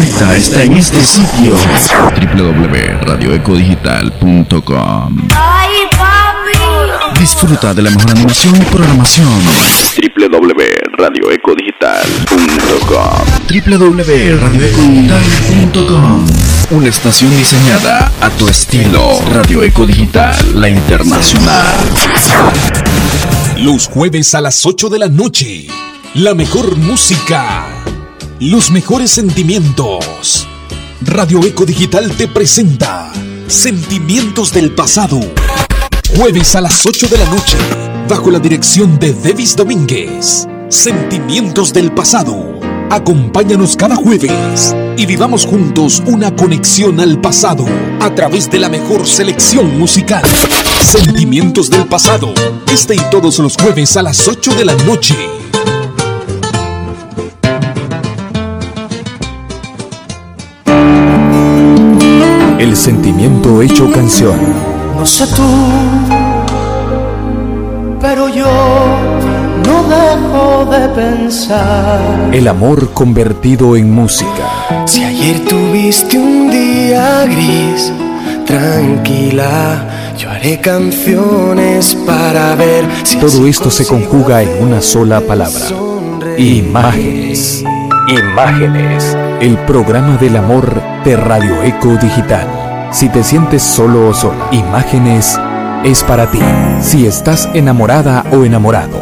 favorita está en este sitio. www.radioecodigital.com Disfruta de la mejor animación y programación. www.radioecodigital.com www.radioecodigital.com Una estación diseñada a tu estilo. Radio Eco Digital, la internacional. Los jueves a las 8 de la noche. La mejor música. Los mejores sentimientos. Radio Eco Digital te presenta Sentimientos del Pasado. Jueves a las 8 de la noche. Bajo la dirección de Devis Domínguez. Sentimientos del Pasado. Acompáñanos cada jueves y vivamos juntos una conexión al pasado a través de la mejor selección musical. Sentimientos del pasado. Este y todos los jueves a las 8 de la noche. El sentimiento hecho canción. No sé tú, pero yo no dejo de pensar. El amor convertido en música. Si ayer tuviste un día gris, tranquila, yo haré canciones para ver si Todo esto se conjuga en una sola palabra. sonreír. Imágenes. Imágenes. El programa del amor de Radio Eco Digital. Si te sientes solo o sola, Imágenes es para ti. Si estás enamorada o enamorado,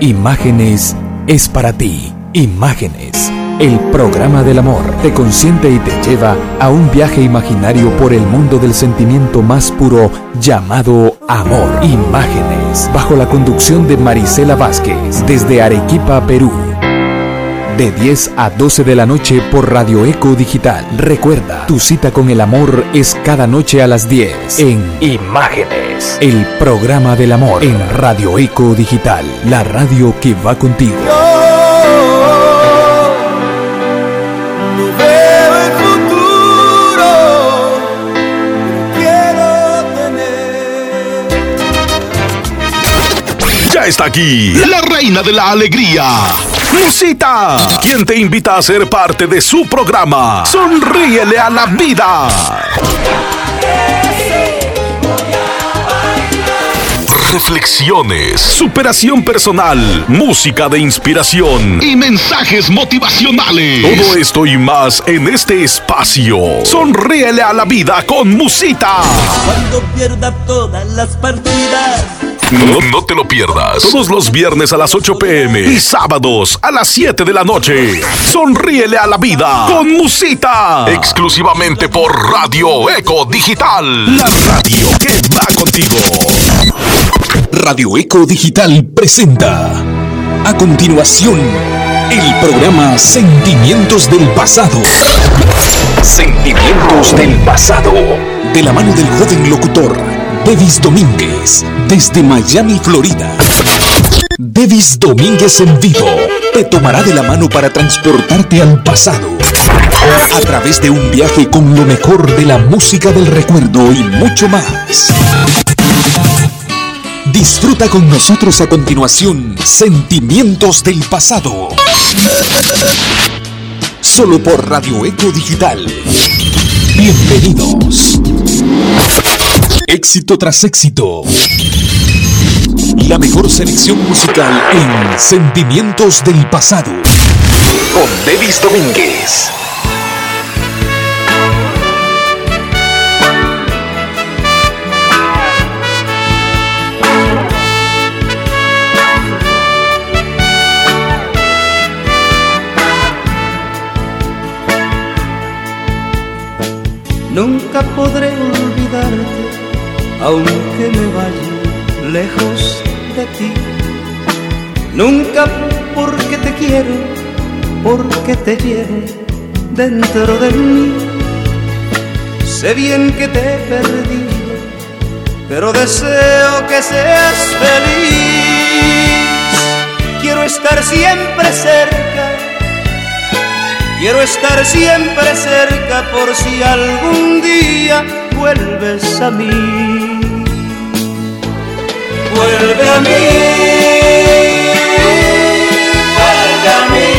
Imágenes es para ti. Imágenes. El programa del amor te consiente y te lleva a un viaje imaginario por el mundo del sentimiento más puro llamado amor. Imágenes. Bajo la conducción de Marisela Vázquez desde Arequipa, Perú. De 10 a 12 de la noche por Radio Eco Digital. Recuerda, tu cita con el amor es cada noche a las 10 en Imágenes. El programa del amor en Radio Eco Digital. La radio que va contigo. No veo el futuro, quiero tener. Ya está aquí, la reina de la alegría. Musita, quien te invita a ser parte de su programa. Sonríele a la vida. Reflexiones, superación personal, música de inspiración y mensajes motivacionales. Todo esto y más en este espacio. Sonríele a la vida con Musita. Cuando pierda todas las partidas. No, no te lo pierdas. Todos los viernes a las 8 pm y sábados a las 7 de la noche. Sonríele a la vida con Musita. Exclusivamente por Radio Eco Digital. La radio que va contigo. Radio Eco Digital presenta. A continuación, el programa Sentimientos del Pasado. Sentimientos del Pasado. De la mano del joven locutor, Devis Domínguez, desde Miami, Florida. Devis Domínguez en vivo te tomará de la mano para transportarte al pasado. A través de un viaje con lo mejor de la música del recuerdo y mucho más. Disfruta con nosotros a continuación Sentimientos del Pasado. Solo por Radio Eco Digital. Bienvenidos. Éxito tras éxito. La mejor selección musical en Sentimientos del Pasado. Con Devis Domínguez. Nunca podré olvidarte, aunque me vaya lejos de ti. Nunca porque te quiero, porque te llevo dentro de mí. Sé bien que te he perdido, pero deseo que seas feliz. Quiero estar siempre cerca Quiero estar siempre cerca por si algún día vuelves a mí. Vuelve a mí. Vuelve a mí.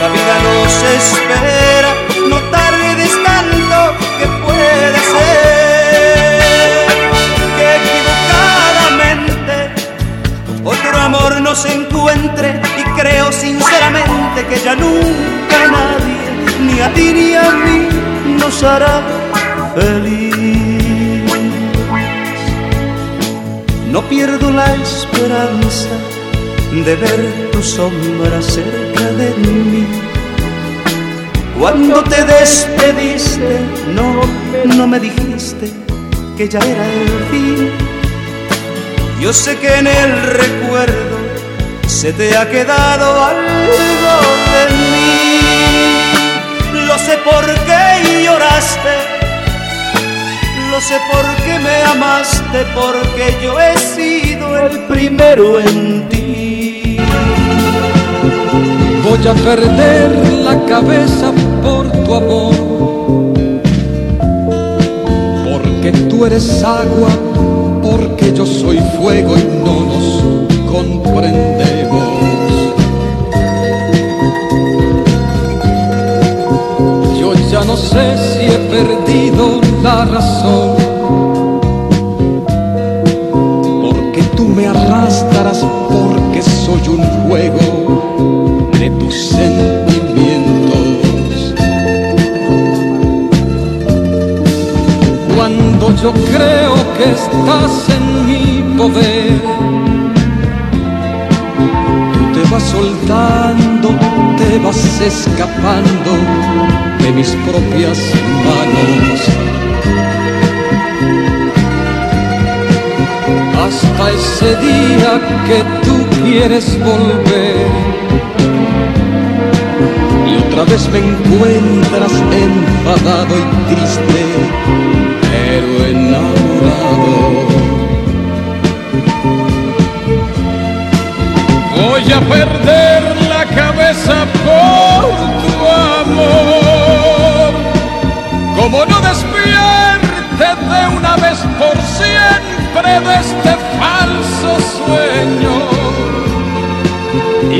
La vida no se espera, no tardes tanto que puede ser que equivocadamente otro amor no se encuentre y creo sinceramente que ya nunca nadie, ni a ti ni a mí, nos hará feliz. Pierdo la esperanza de ver tu sombra cerca de mí. Cuando te despediste, no, no me dijiste que ya era el fin. Yo sé que en el recuerdo se te ha quedado algo de mí. Lo sé por qué lloraste lo sé por qué me amaste, porque yo he sido el primero en ti. Voy a perder la cabeza por tu amor, porque tú eres agua, porque yo soy fuego y no nos comprendemos. No sé si he perdido la razón. Porque tú me arrastrarás porque soy un juego de tus sentimientos. Cuando yo creo que estás en mi poder, tú te vas soltando, te vas escapando de mis propias manos hasta ese día que tú quieres volver. Y otra vez me encuentras enfadado y triste, pero enamorado. Voy a perder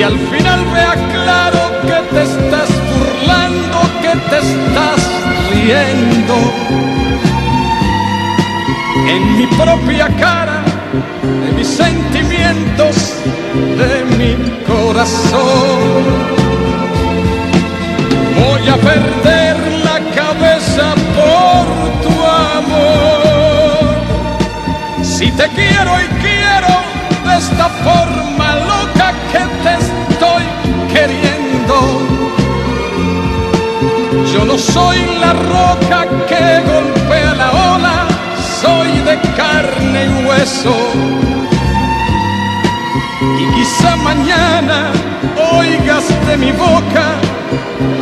Y al final vea claro que te estás burlando, que te estás riendo. En mi propia cara, de mis sentimientos, de mi corazón. Voy a perder la cabeza por tu amor. Si te quiero y esta forma loca que te estoy queriendo. Yo no soy la roca que golpea la ola, soy de carne y hueso. Y quizá mañana oigas de mi boca,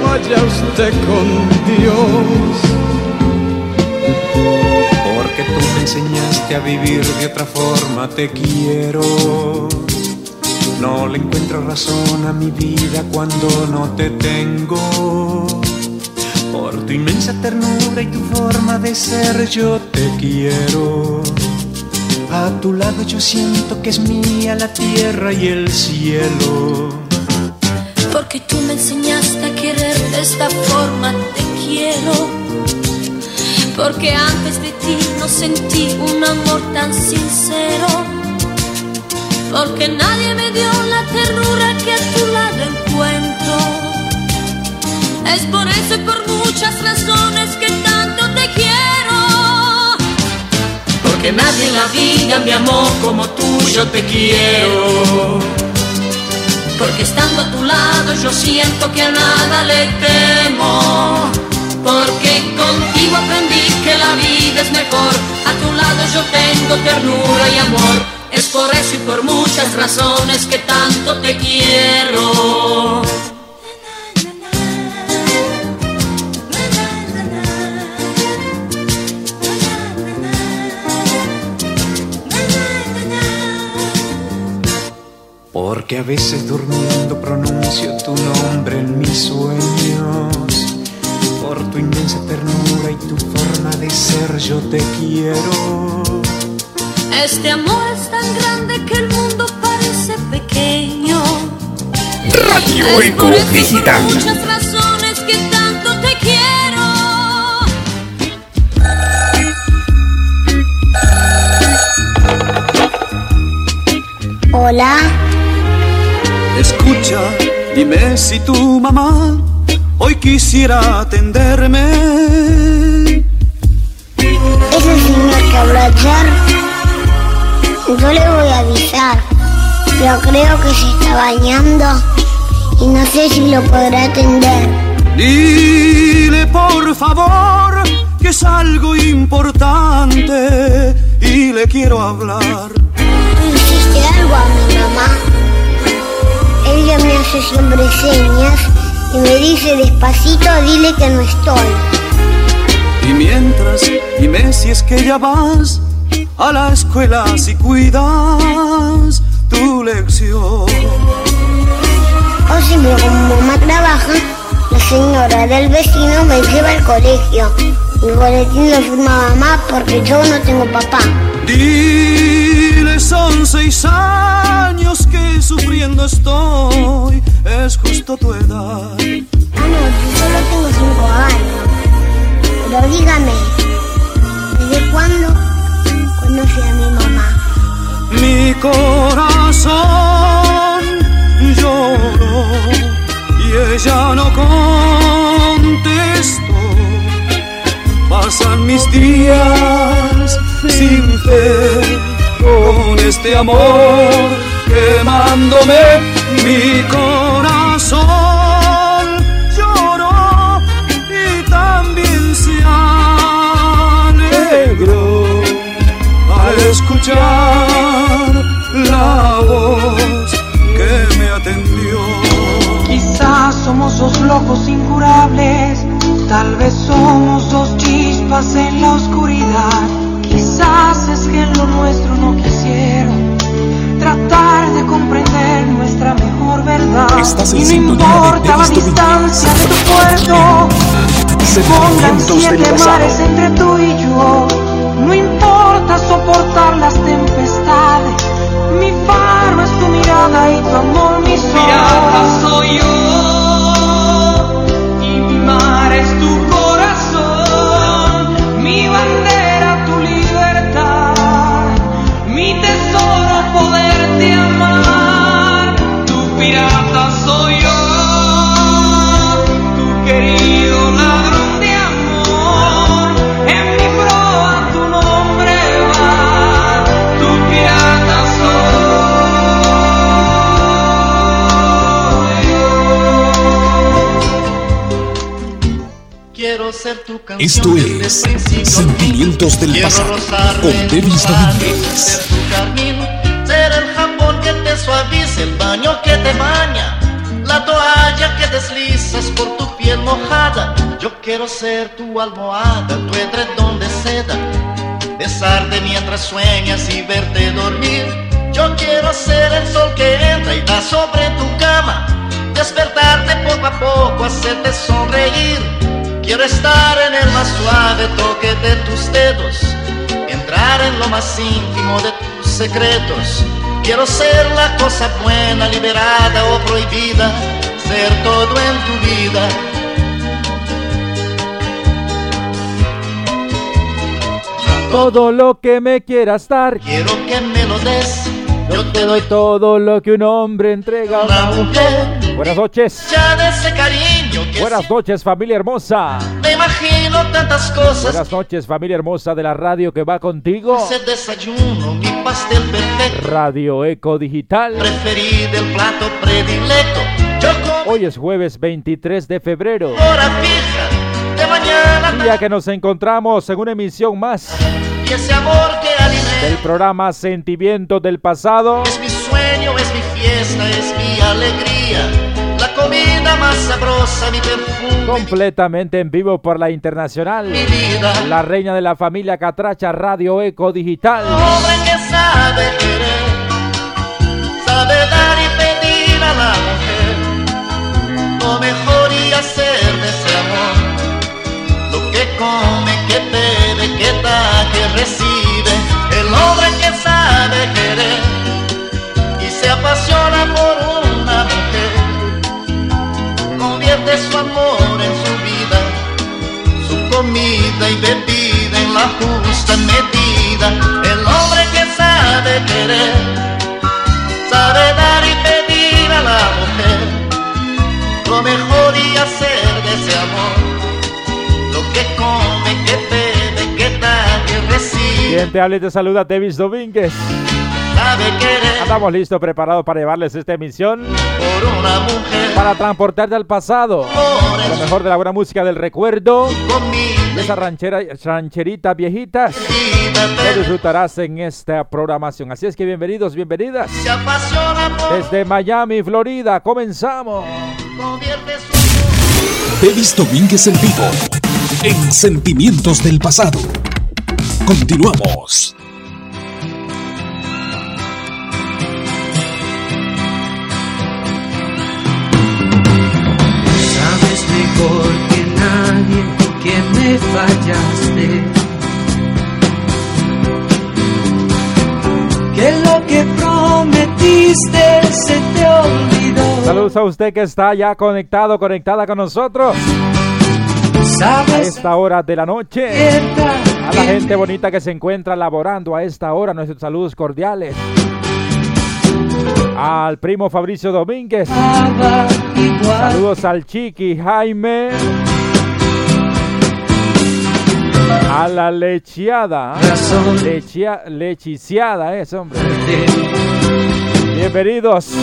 vaya usted con Dios. Porque tú me enseñaste a vivir de otra forma, te quiero. No le encuentro razón a mi vida cuando no te tengo. Por tu inmensa ternura y tu forma de ser, yo te quiero. A tu lado yo siento que es mía la tierra y el cielo. Porque tú me enseñaste a querer de esta forma, te quiero. Porque antes de ti no sentí un amor tan sincero. Porque nadie me dio la ternura que a tu lado encuentro. Es por eso y por muchas razones que tanto te quiero. Porque nadie en la vida me amó como tú, yo te quiero. Porque estando a tu lado yo siento que a nada le temo. Porque contigo aprendí que la vida es mejor. A tu lado yo tengo ternura y amor. Es por eso y por muchas razones que tanto te quiero. Porque a veces durmiendo pronuncio tu nombre en mis sueños por tu inmensa ternura y tu forma de ser yo te quiero. Este amor es tan grande que el mundo parece pequeño. Radio es por eso, Digital. Por muchas razones que tanto te quiero. Hola. Escucha, dime si tu mamá hoy quisiera atenderme. Ese señor que habló ayer, yo le voy a avisar, pero creo que se está bañando y no sé si lo podrá atender. Dile por favor que es algo importante y le quiero hablar. ¿Tú hiciste algo a mi mamá? Ella me hace siempre señas y me dice despacito, dile que no estoy. Y mientras, dime si es que ya vas a la escuela si cuidas tu lección. O siempre como mamá trabaja, la señora del vecino me lleva al colegio. Mi boletín lo firma mamá porque yo no tengo papá. Dile son seis años que sufriendo estoy, es justo tu edad. Ah, no, yo solo tengo cinco años. Pero dígame, ¿desde cuándo conoce a mi mamá? Mi corazón lloró y ella no contestó. Pasan mis días sin fe con este amor quemándome mi corazón lloró y también se alegró al escuchar la voz que me atendió. Quizás somos dos locos incurables, tal vez somos dos chispas en la oscuridad. Quizás es que en lo nuestro no quisieron tratar de comprender nuestra mejor verdad. Estás en y no importa la distancia de tu puerto, se pongan siete pasado. mares entre tú y yo. No importa soportar las tempestades. Mi faro es tu mirada y tu amor mi sol. Pirata soy yo y mi mar es tu corazón, mi bandera Esto es. Sentimientos del Pasado con tu carmín, ser el jabón que te suaviza, el baño que te baña, la toalla que deslizas por tu piel mojada. Yo quiero ser tu almohada, tu edredón de seda, besarte mientras sueñas y verte dormir. Yo quiero ser el sol que entra y da sobre tu cama, despertarte poco a poco, hacerte sonreír. Quiero estar en el más suave toque de tus dedos, entrar en lo más íntimo de tus secretos. Quiero ser la cosa buena, liberada o prohibida, ser todo en tu vida. Todo lo que me quieras dar, Quiero que me lo des, yo te doy todo lo que un hombre entrega a una mujer. Buenas noches. ya de ese cariño Buenas noches, familia hermosa. me imagino tantas cosas. Buenas noches, familia hermosa de la radio que va contigo. Ese desayuno, mi pastel perfecto, Radio Eco Digital. preferido, el plato predilecto. Yo Hoy es jueves 23 de febrero. hora fija, de mañana Día que nos encontramos en una emisión más y ese amor que del programa Sentimientos del Pasado. Es mi sabrosa, mi perfume, Completamente en vivo por la internacional. mi vida. La reina de la familia Catracha Radio Eco Digital. hombre que sabe querer, sabe dar y pedir a la mujer lo mejor y hacer de ese amor lo que come, que bebe, que da, que recibe. El hombre que sabe querer y se apasiona por una convierte su amor en su vida su comida y bebida en la justa medida. El hombre que sabe querer sabe dar y pedir a la mujer lo mejor y hacer de ese amor lo que come, que bebe, que da, que recibe. Quien te habla y te saluda, Davis Domínguez. Estamos listos, preparados para llevarles esta emisión. por una mujer. Para transportarte al pasado. Lo mejor de la buena música del recuerdo. De esas ranchera, rancheritas viejitas. Lo disfrutarás en esta programación. Así es que bienvenidos, bienvenidas. Desde Miami, Florida, comenzamos. Davis Domínguez en vivo. En Sentimientos del Pasado. Continuamos. Sabes mejor que nadie que me fallaste. Que lo que prometiste se te olvidó. Saludos a usted que está ya conectado, conectada con nosotros. A esta hora de la noche. A la gente bonita que se encuentra laborando a esta hora, nuestros saludos cordiales. Al primo Fabricio Domínguez. Saludos al Chiqui Jaime. A la lecheada. lechiciada es, hombre. Bienvenidos.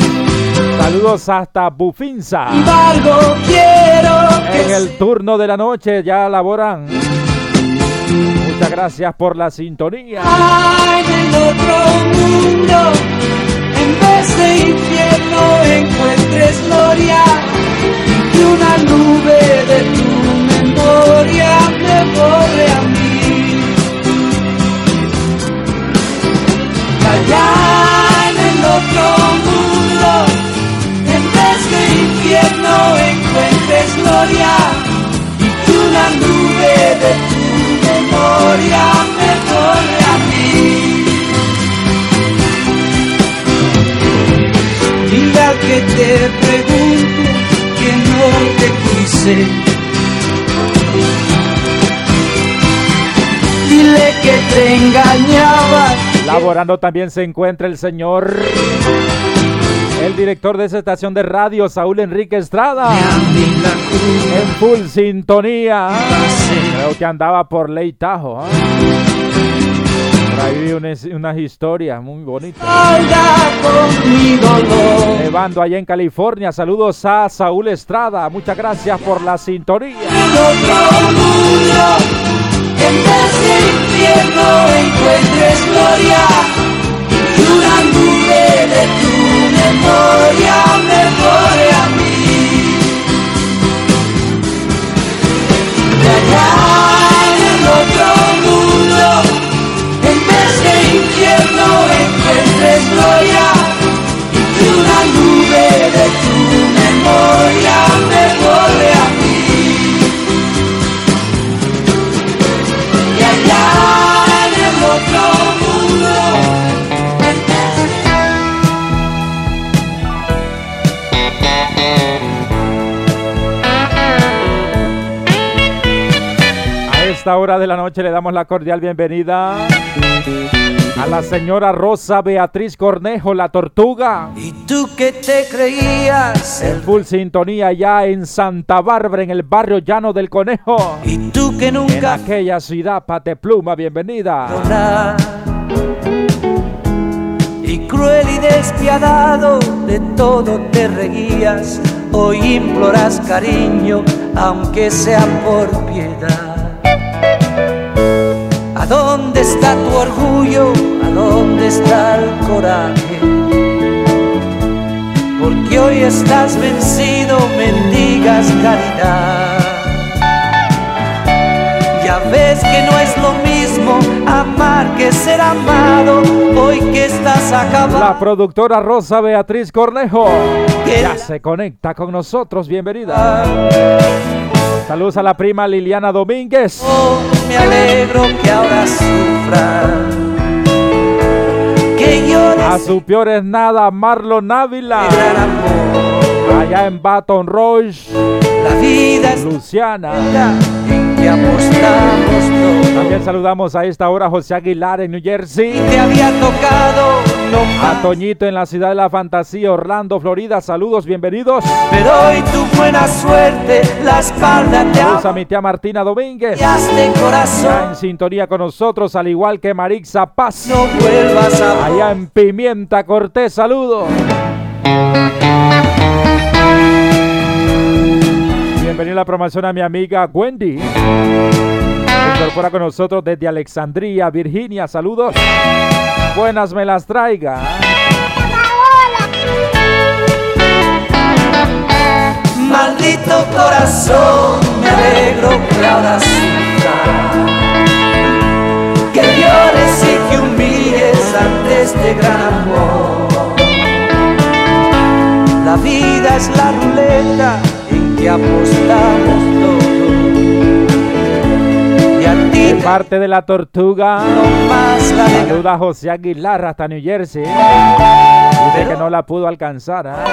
Saludos hasta Bufinza. En el turno de la noche ya laboran. Muchas gracias por la sintonía. En de infierno encuentres gloria y que una nube de tu memoria me borre a mí. Allá en el otro mundo, en de infierno encuentres gloria y que una nube de tu memoria me que te pregunto que no te quise. Dile que te engañaba. Laborando también se encuentra el señor, el director de esa estación de radio, Saúl Enrique Estrada. En full sintonía. Creo que andaba por Ley Tajo. ¿ah? Por ahí vi unas, historias muy bonitas. Nevando allá en California. Saludos a Saúl Estrada. Muchas gracias por la sintonía. Esta hora de la noche le damos la cordial bienvenida a la señora Rosa Beatriz Cornejo, la tortuga. y tú que te creías En full sintonía ya en Santa Bárbara, en el barrio llano del Conejo. y tú que En nunca aquella ciudad, Patepluma, bienvenida. Y cruel y despiadado de todo te reguías, hoy imploras cariño, aunque sea por piedad. ¿A dónde está tu orgullo? ¿A dónde está el coraje? Porque hoy estás vencido, mendigas caridad. Ya ves que no es lo mismo amar que ser amado, hoy que estás acabado. La productora Rosa Beatriz Cornejo Que ya se conecta con nosotros, bienvenida. Saludos a la prima Liliana Domínguez. Oh, me alegro que ahora que llores A su peor es nada, Marlon Ávila. Allá en Baton Rouge. La vida es Luciana. en que apostamos todos. También saludamos a esta hora a José Aguilar en New Jersey. Te había tocado no A. Toñito en la ciudad de la fantasía, Orlando, Florida. Saludos, bienvenidos. Pero hoy tu buena suerte, la espalda te Saludos a mi tía Martina Domínguez. abriaste Está corazón. en sintonía con nosotros, al igual que Marixa Paz. No vuelvas a Allá en Pimienta Cortés, saludos. Bienvenido a la promoción a mi amiga Wendy. Se incorpora con nosotros desde Alexandria, Virginia. Saludos. Buenas me las traiga. Maldito corazón, me alegro que ahora. Que llores y que humilles ante este gran amor. La vida es la ruleta que apostamos todos. Y a ti De parte de la tortuga. no más la de Saluda a José Aguilar hasta New Jersey. Dice que no la pudo alcanzar. ¿ah?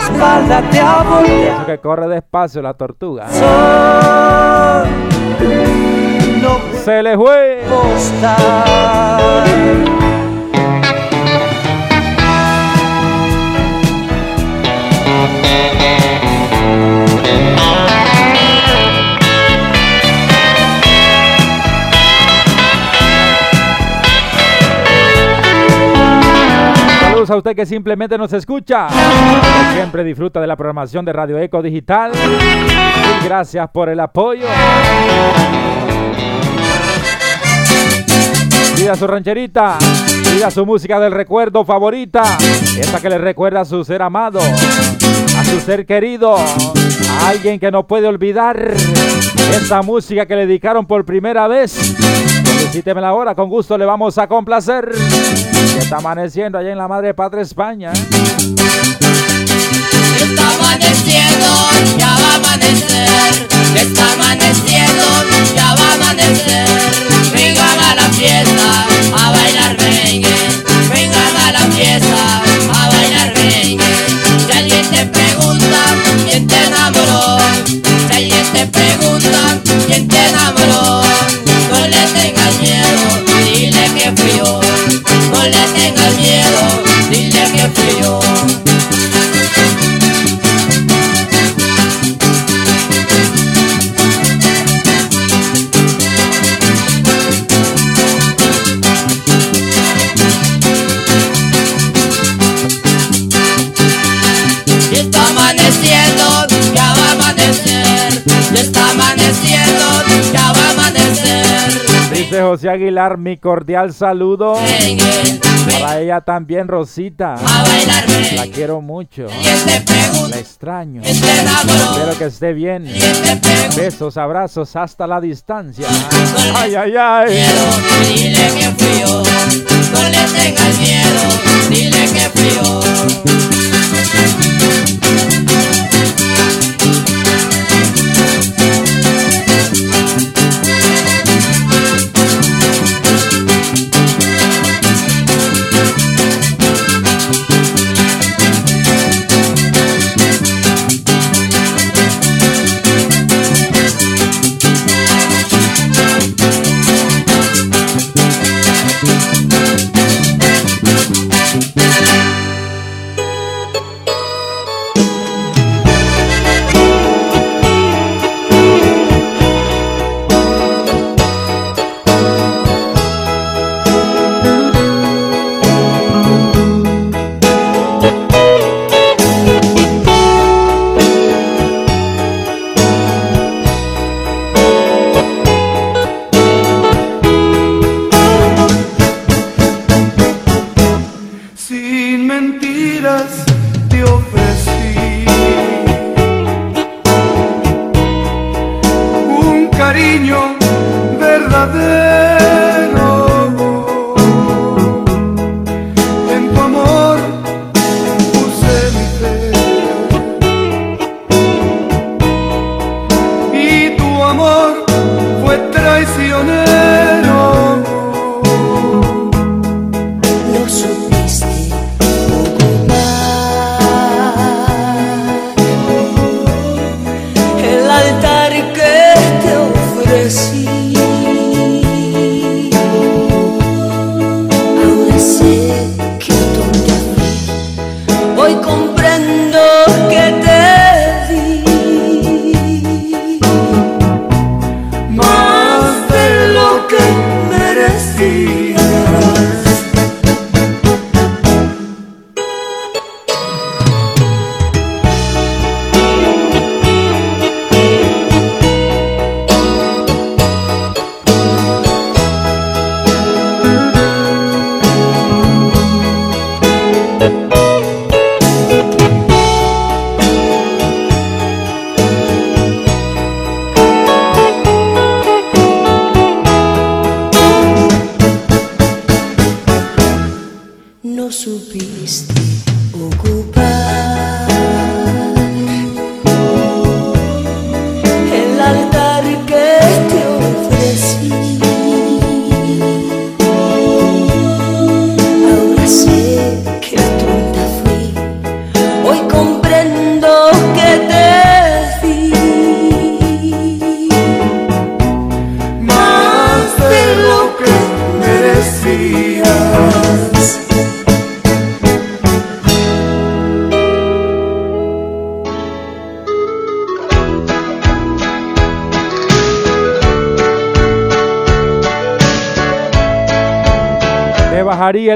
espalda te. Eso que corre despacio la tortuga. No Se le fue. A usted que simplemente nos escucha. Siempre disfruta de la programación de Radio Eco Digital. Gracias por el apoyo. Pida su rancherita. Pida su música del recuerdo favorita. Esa que le recuerda a su ser amado. A su ser querido. A alguien que no puede olvidar. Esa música que le dedicaron por primera vez. Felicítemela ahora, con gusto le vamos a complacer. Que está amaneciendo allá en la madre patria España. Está amaneciendo, ya va a amanecer. José Aguilar, mi cordial saludo. Para ella también, Rosita. La quiero mucho. La extraño. Espero que esté bien. Besos, abrazos hasta la distancia. Ay, ay, ay. Miedo, dile que fui yo. No le tengas miedo, dile que fui yo.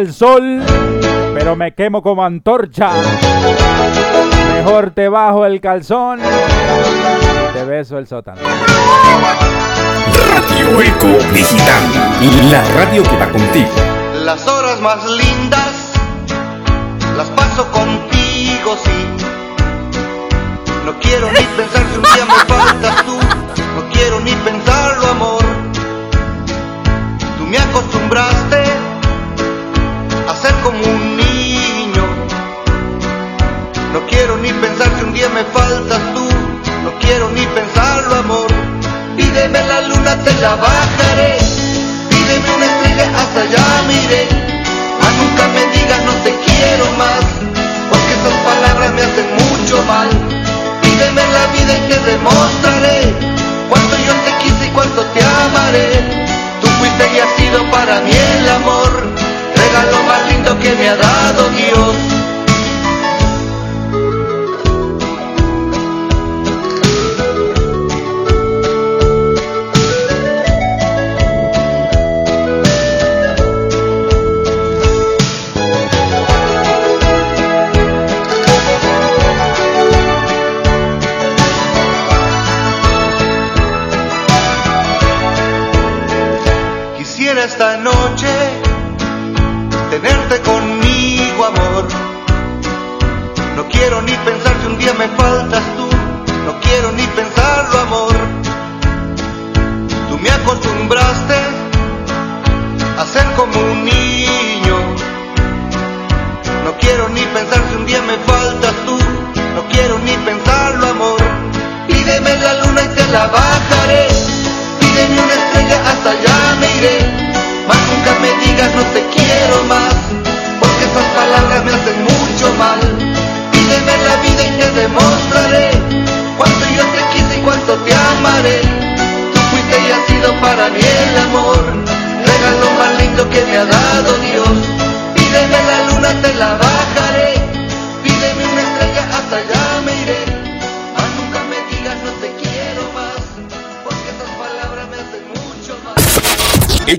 el sol, pero me quemo como antorcha. Mejor te bajo el calzón, te beso el sótano. Radio Eco Digital, la radio que va contigo. Las horas más lindas las paso contigo, sí. No quiero ni pensar si un día me faltas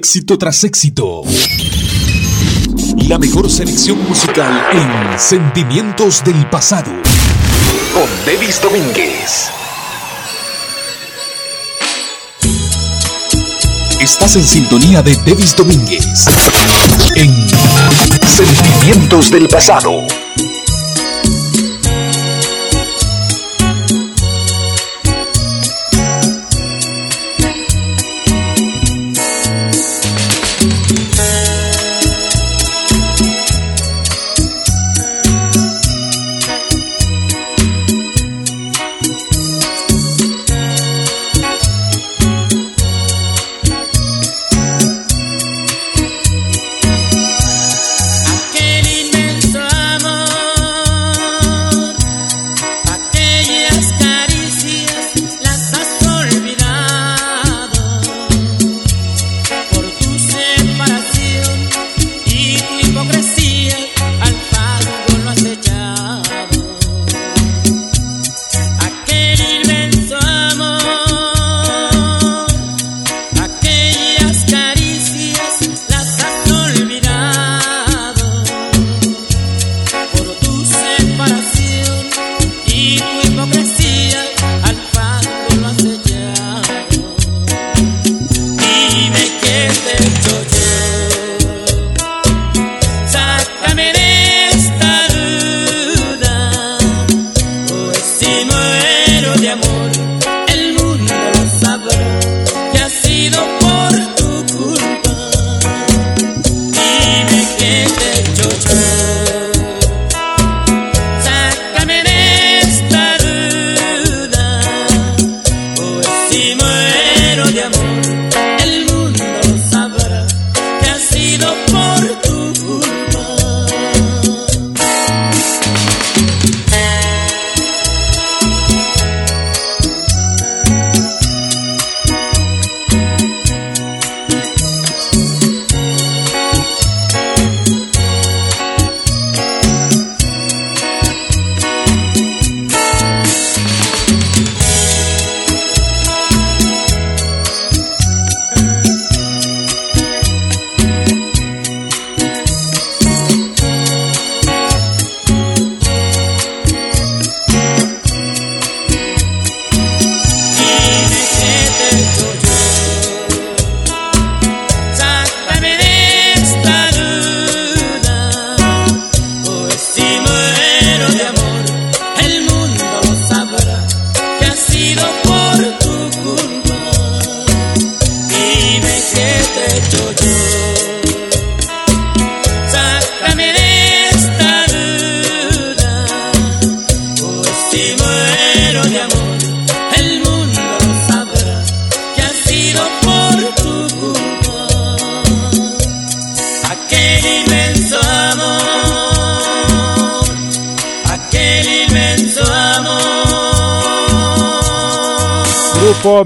éxito tras éxito. La mejor selección musical en Sentimientos del Pasado. Con Devis Domínguez. Estás en sintonía de Devis Domínguez. En Sentimientos del Pasado.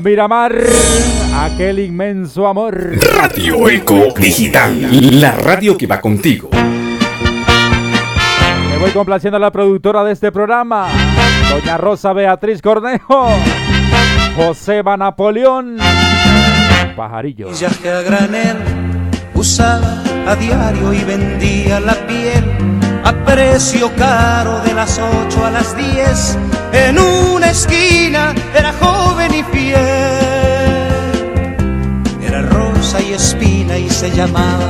Miramar, aquel inmenso amor. Radio Eco Digital, la radio que va contigo. Me voy complaciendo a la productora de este programa, doña Rosa Beatriz Cornejo, Joseba Napoleón, Pajarillo. Ya que a granel usaba a diario y vendía la piel a precio caro de las 8 a las 10 en una esquina era joven y fiel. Era rosa y espina y se llamaba,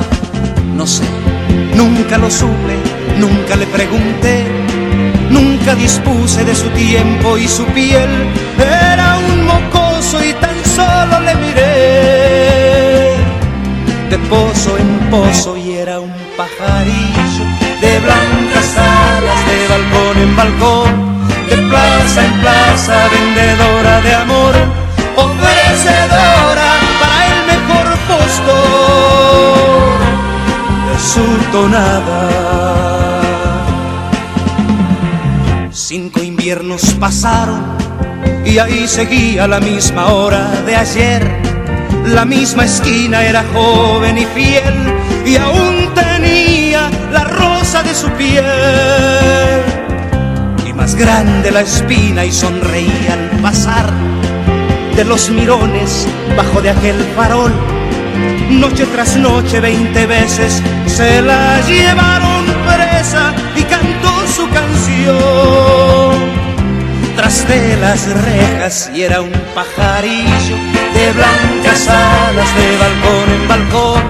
no sé, nunca lo supe, nunca le pregunté, nunca dispuse de su tiempo y su piel. Era un mocoso y tan solo le miré. De pozo en pozo y era un pajarillo balcón en balcón de plaza en plaza, vendedora de amor, ofrecedora para el mejor postor de su tonada. Cinco inviernos pasaron y ahí seguía la misma hora de ayer. La misma esquina era joven y fiel y aún tenía la rosa de su piel más grande la espina y sonreía al pasar de los mirones bajo de aquel farol. Noche tras noche, veinte veces se la llevaron presa y cantó su canción. Tras de las rejas y era un pajarillo de blancas alas de balcón en balcón,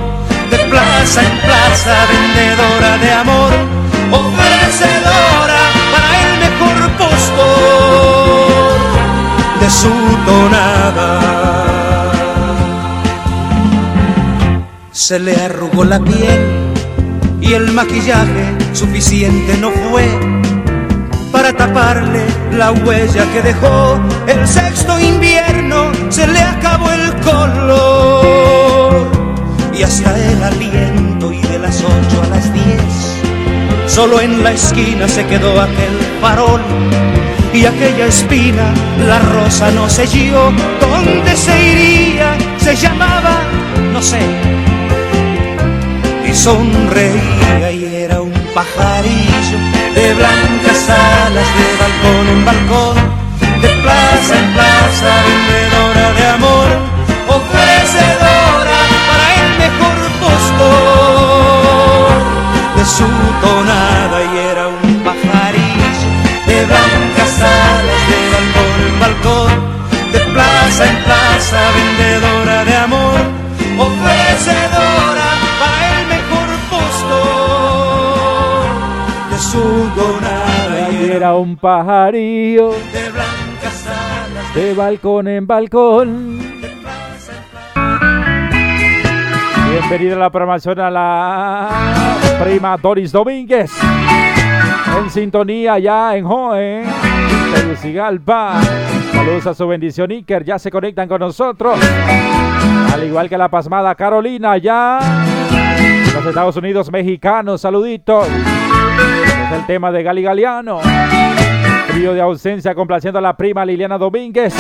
de plaza en plaza, vendedora de amor, ofrecedora Se le arrugó la piel y el maquillaje suficiente no fue para taparle la huella que dejó. El sexto invierno se le acabó el color y hasta el aliento y de las ocho a las diez Solo en la esquina se quedó aquel farol y aquella espina, la rosa no selló. ¿Dónde se iría? Se llamaba, no sé. Y sonreía y era un pajarillo de blancas alas de balcón en balcón, de plaza en plaza, de plaza, vendedora de amor, ofrecedora para el mejor postor de su tonada y era un pajarillo de blancas alas de balcón en balcón Bienvenida a la programación a la prima Doris Domínguez. En sintonía ya en Joen, Tegucigalpa. Saludos a su bendición Iker, ya se conectan con nosotros. Al igual que la pasmada Carolina, ya. Los Estados Unidos mexicanos, saluditos. Es el tema de Gali Galeano. De ausencia complaciendo a la prima Liliana Domínguez.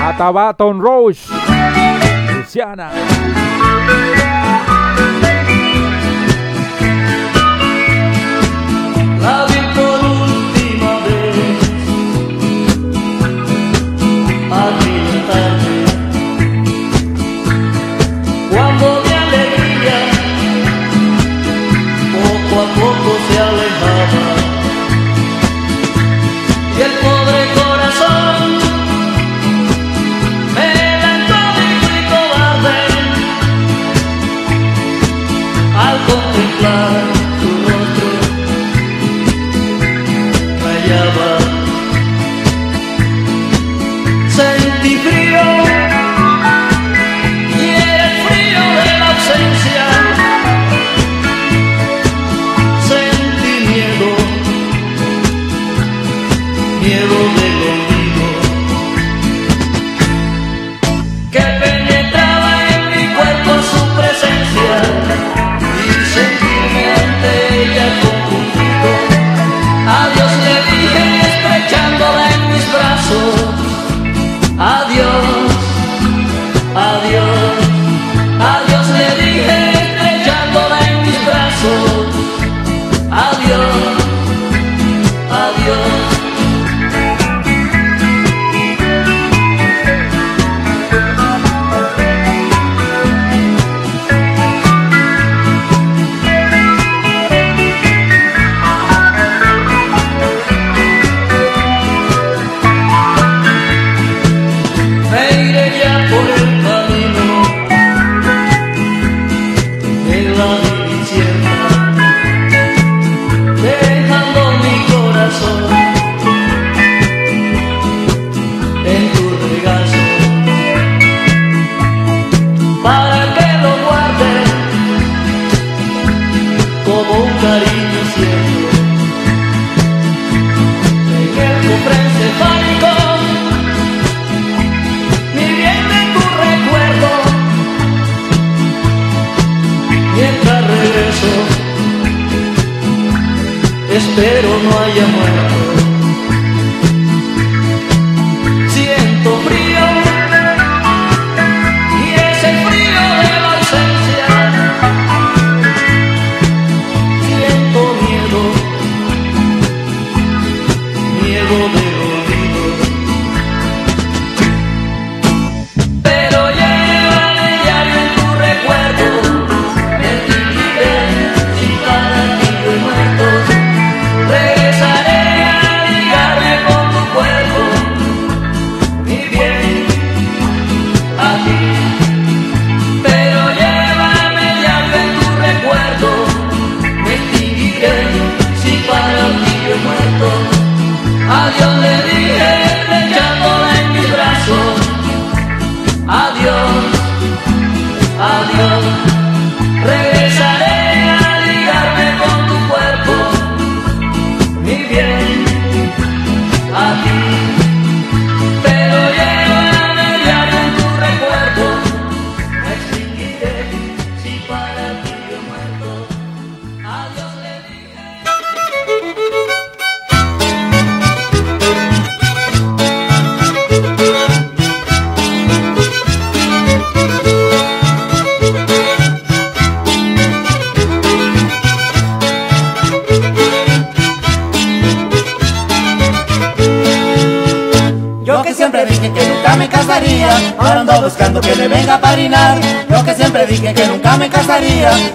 A Tabaton Roche. Luciana. Contemplar tu. Sentí frío ante ella confundido. Adiós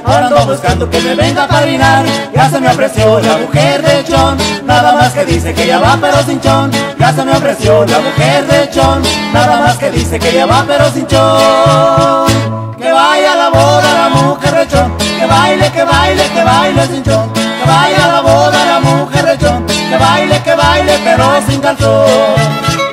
ahora ando buscando que me venga a parinar. Ya se me ofreció la mujer de Chon, nada más que dice que ya va pero sin chon. Ya se me ofreció la mujer de Chon, nada más que dice que ya va pero sin chon. Que vaya la boda la mujer de Chon, que baile, que baile, que baile sin chon. Que vaya la boda la mujer de Chon, que baile, que baile pero sin calzón.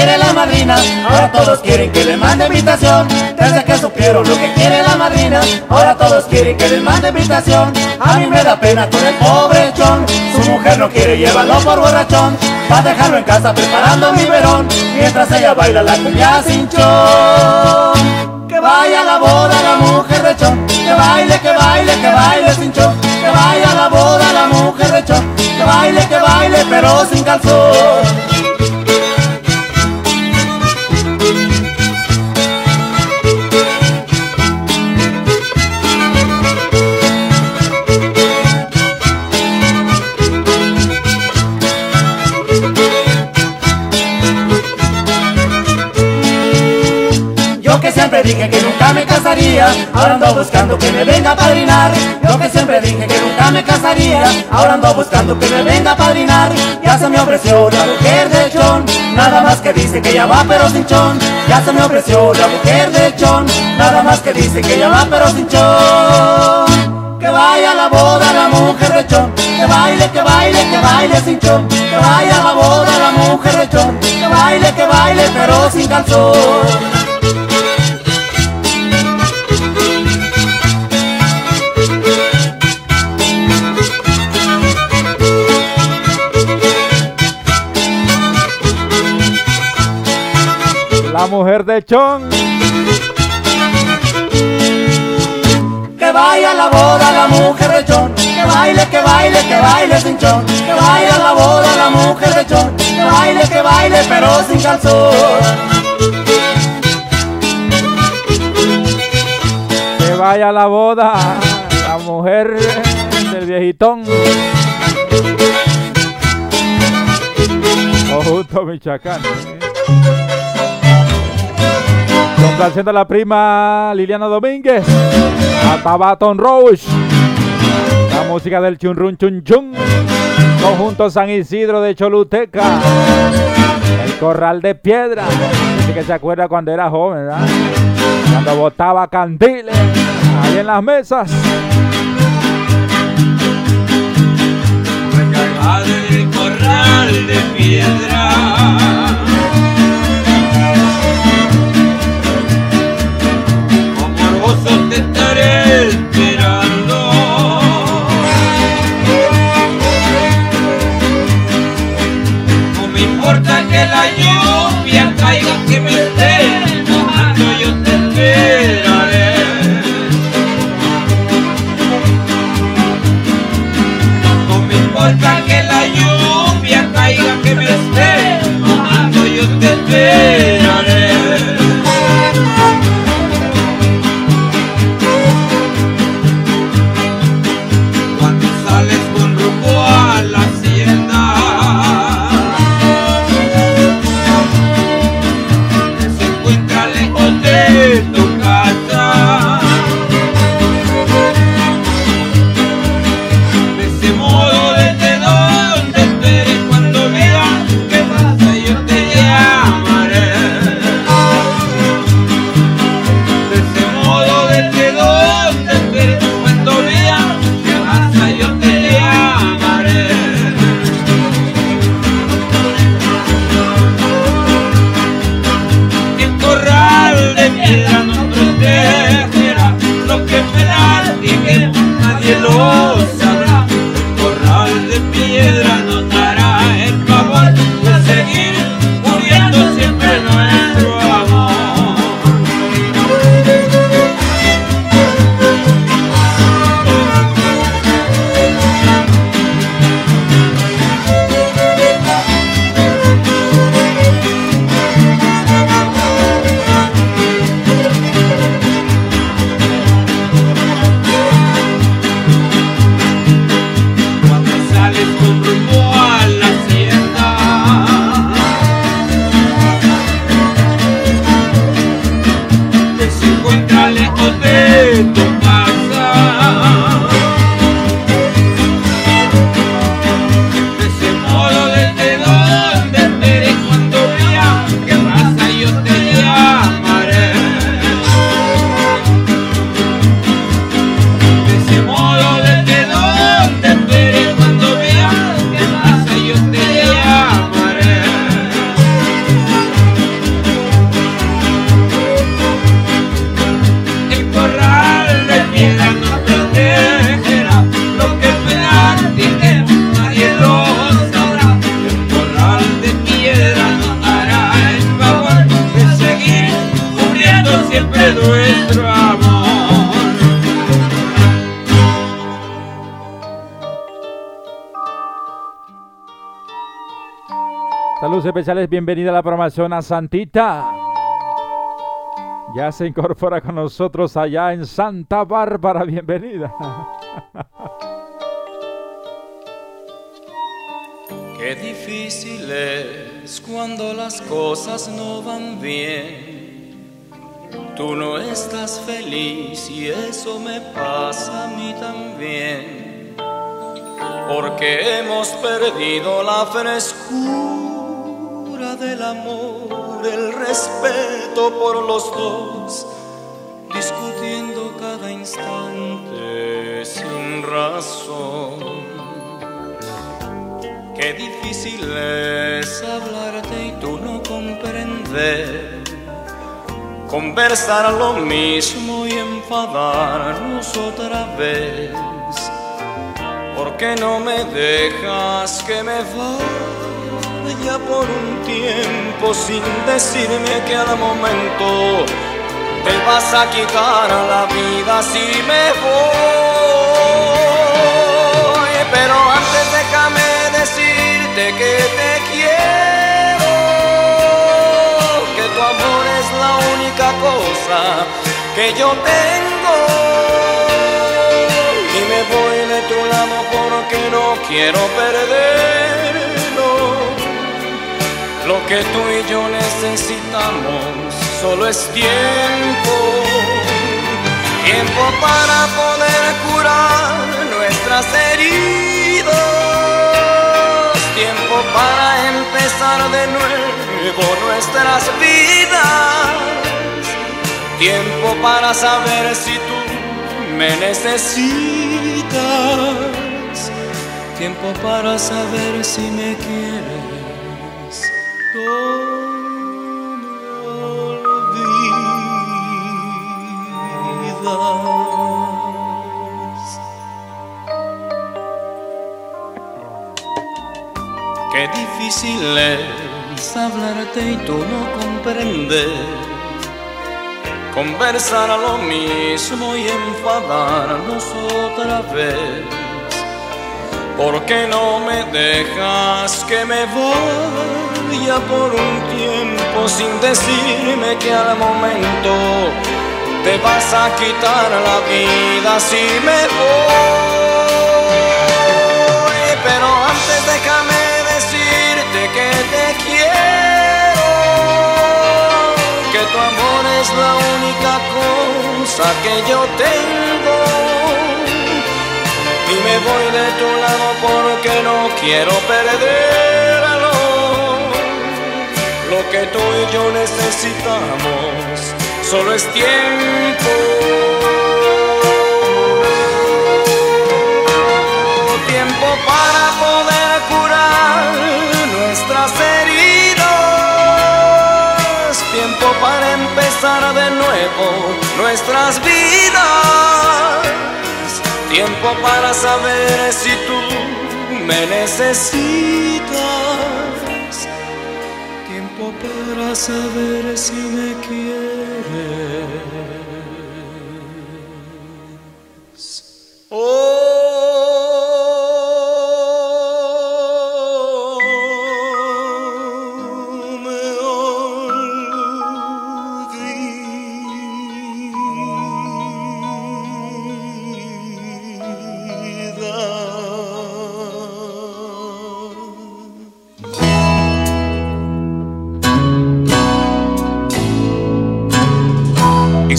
Quiere la madrina, ahora todos quieren que le mande invitación. Desde que supieron lo que quiere la madrina, ahora todos quieren que le mande invitación. A mí me da pena con el pobre John, su mujer no quiere llevarlo por borrachón, va a dejarlo en casa preparando mi verón, mientras ella baila la cumbia sin chon. Que vaya la boda la mujer de Chon, que baile, que baile, que baile sin chon, que vaya la boda la mujer de Chon, que baile, que baile, pero sin calzón. Siempre dije que nunca me casaría, ahora ando buscando que me venga a padrinar. Yo que siempre dije que nunca me casaría, ahora ando buscando que me venga a padrinar. Ya se me ofreció la mujer de Chon, nada más que dice que ya va pero sin chon. Ya se me ofreció la mujer de Chon, nada más que dice que ya va pero sin chon. Que vaya la boda la mujer de Chon, que baile, que baile, que baile sin chon. Que vaya la boda la mujer de Chon, que baile, que baile pero sin calzón. Mujer de Chon. Que vaya a la boda la mujer de Chon. Que baile, que baile, que baile sin chon. Que vaya a la boda la mujer de Chon. Que baile, que baile, pero sin calzón. Que vaya a la boda la mujer del viejitón. Ojuto Michacán. Complaciendo a la prima Liliana Domínguez. A Tabaton Rose. La música del chunrun chun chun. Conjunto San Isidro de Choluteca. El corral de piedra. Así que se acuerda cuando era joven, ¿verdad? Cuando botaba candiles ahí en las mesas. de. Te estaré esperando. No me importa que la lluvia caiga, que me esté mojando, yo te esperaré. No me importa que la lluvia caiga, que me esté mojando, yo te esperaré. Especiales, bienvenida a la programación a Santita. Ya se incorpora con nosotros allá en Santa Bárbara, bienvenida. Qué difícil es cuando las cosas no van bien. Tú no estás feliz y eso me pasa a mí también. Porque hemos perdido la frescura del amor, el respeto por los dos, discutiendo cada instante sin razón. Qué difícil es hablarte y tú no comprender. Conversar lo mismo y enfadarnos otra vez. ¿Por qué no me dejas que me vaya? Ya por un tiempo sin decirme que al momento te vas a quitar la vida si me voy. Pero antes déjame decirte que te quiero, que tu amor es la única cosa que yo tengo. Y me voy de tu lado porque no quiero perderlo lo que tú y yo necesitamos solo es tiempo. Tiempo para poder curar nuestras heridas. Tiempo para empezar de nuevo nuestras vidas. Tiempo para saber si tú me necesitas. Tiempo para saber si me quieres. Qué difícil es hablarte y tú no comprendes. Conversar a lo mismo y enfadarnos otra vez. ¿Por qué no me dejas que me vaya por un tiempo sin decirme que al momento te vas a quitar la vida si me voy? Pero antes déjame decirte que te quiero, que tu amor es la única cosa que yo tengo y me voy de tu lado porque no quiero perderlo. Que tú y yo necesitamos solo es tiempo. Tiempo para poder curar nuestras heridas. Tiempo para empezar de nuevo nuestras vidas tiempo para saber si tú me necesitas, para saber si me quieres. Oh,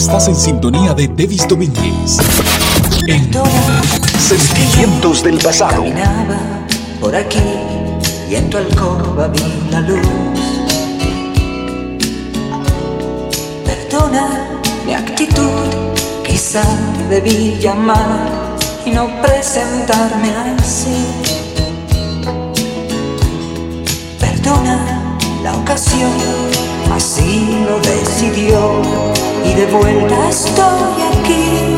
Estás en sintonía de Davis Domínguez. En Sentimientos del Pasado. Por aquí y en tu alcoba vi la luz. Perdona mi actitud, quizá debí llamar y no presentarme así. Perdona la ocasión, así lo decidió y de vuelta estoy aquí.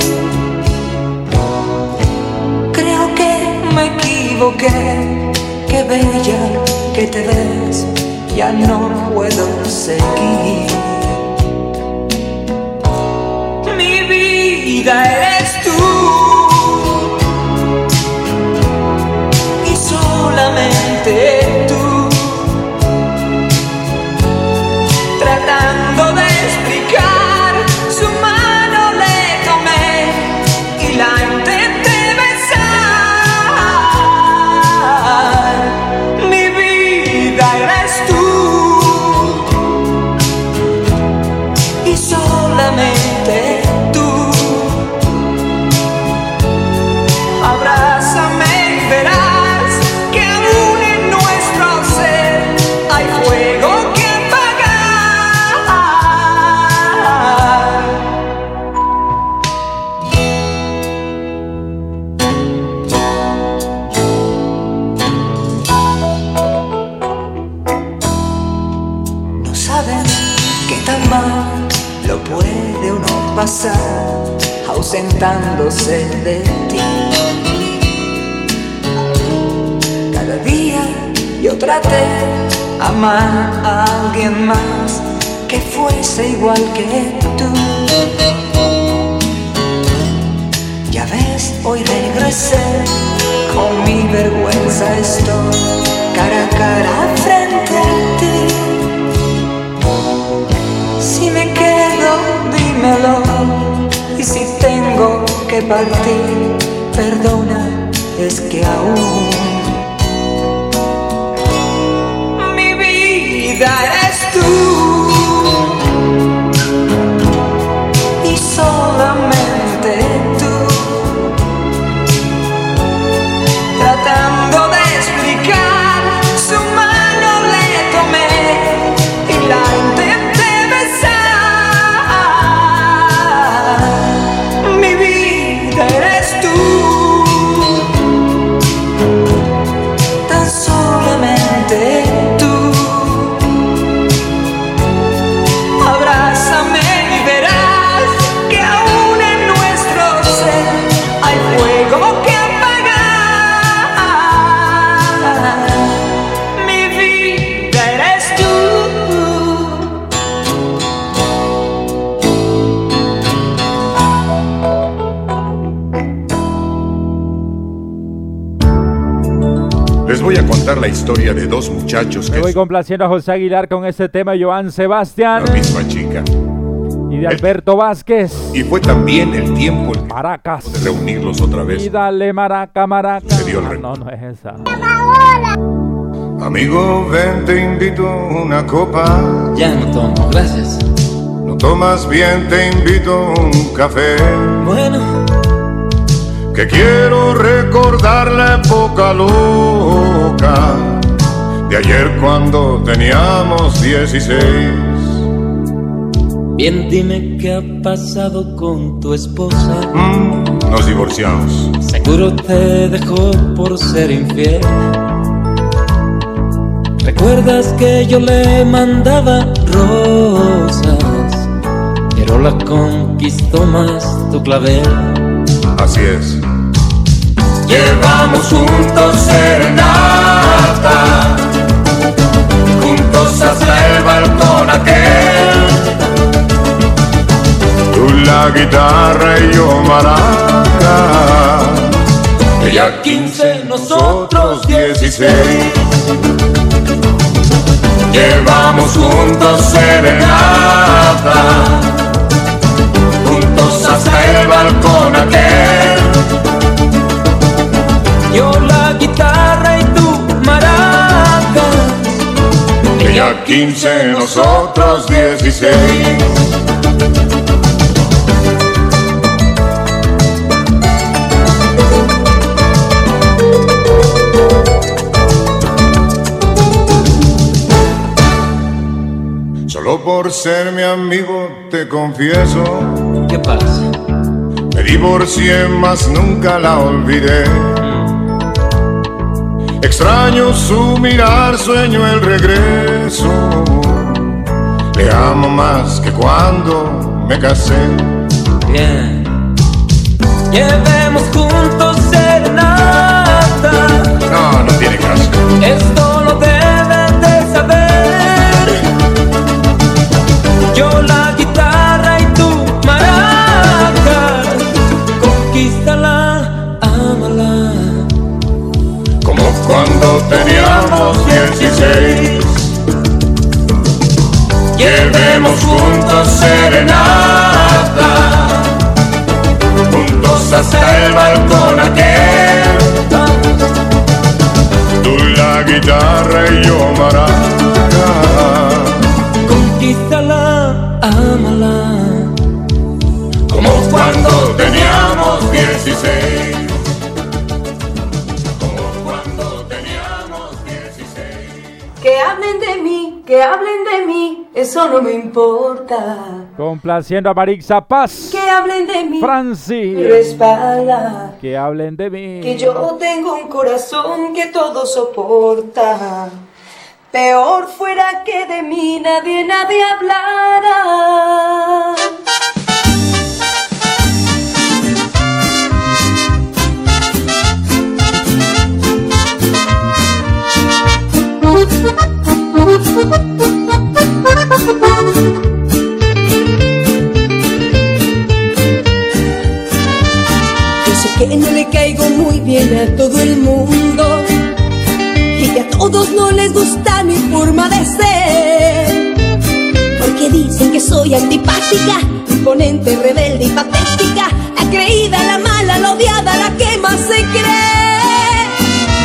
Creo que me equivoqué, qué bella que te ves, ya no puedo seguir. Mi vida eres de ti. Cada día yo traté amar a alguien más que fuese igual que tú. Ya ves, hoy regresé, con mi vergüenza estoy cara a cara frente a ti. Si me quedo, dímelo, que partir, perdona, es que aún mi vida eres tú. Contar la historia de dos muchachos Me que voy complaciendo a José Aguilar con este tema Joan Sebastián la misma chica. y de Alberto Vázquez. Y fue también el tiempo el Maracas. de reunirlos otra Y vez. dale maraca, maraca. Se dio el Ah, no, no es esa. Amigo, ven, te invito una copa. Ya no tomo, gracias. No tomas bien, te invito un café. Bueno, Que quiero recordar la época loca de ayer cuando teníamos 16. bien dime qué ha pasado con tu esposa. Mm, nos divorciamos. Seguro te dejó por ser infiel. ¿Recuerdas que yo le mandaba rosas? Pero la conquistó más tu clavel. Así es. Llevamos juntos serenata, juntos hasta el balcón aquel. Tú la guitarra y yo maraca. Ella 15, nosotros 16. Llevamos juntos serenata, el balcón aquel. Yo la guitarra y tú maracas. Ella 15, nosotros 16. Solo por ser mi amigo te confieso. ¿Qué pasa? Me divorcié, mas nunca la olvidé. Extraño su mirar, sueño el regreso. Le amo más que cuando me casé. Bien. Llevemos juntos serenata. No, no tiene caso. Esto lo deben cuando teníamos 16. Llevemos juntos serenata. Juntos hasta el balcón aquel. Tú la guitarra y yo maraca. Conquístala, ámala. Como cuando teníamos 16. Que hablen de mí, eso no me importa. Complaciendo a Marixa Paz. Que hablen de mí. Franci. Respalda. Que hablen de mí. Que yo tengo un corazón que todo soporta. Peor fuera que de mí nadie, nadie hablara. Yo sé que no le caigo muy bien a todo el mundo y que a todos no les gusta mi forma de ser. Porque dicen que soy antipática, imponente, rebelde y patética, la creída, la mala, la odiada, la que más se cree.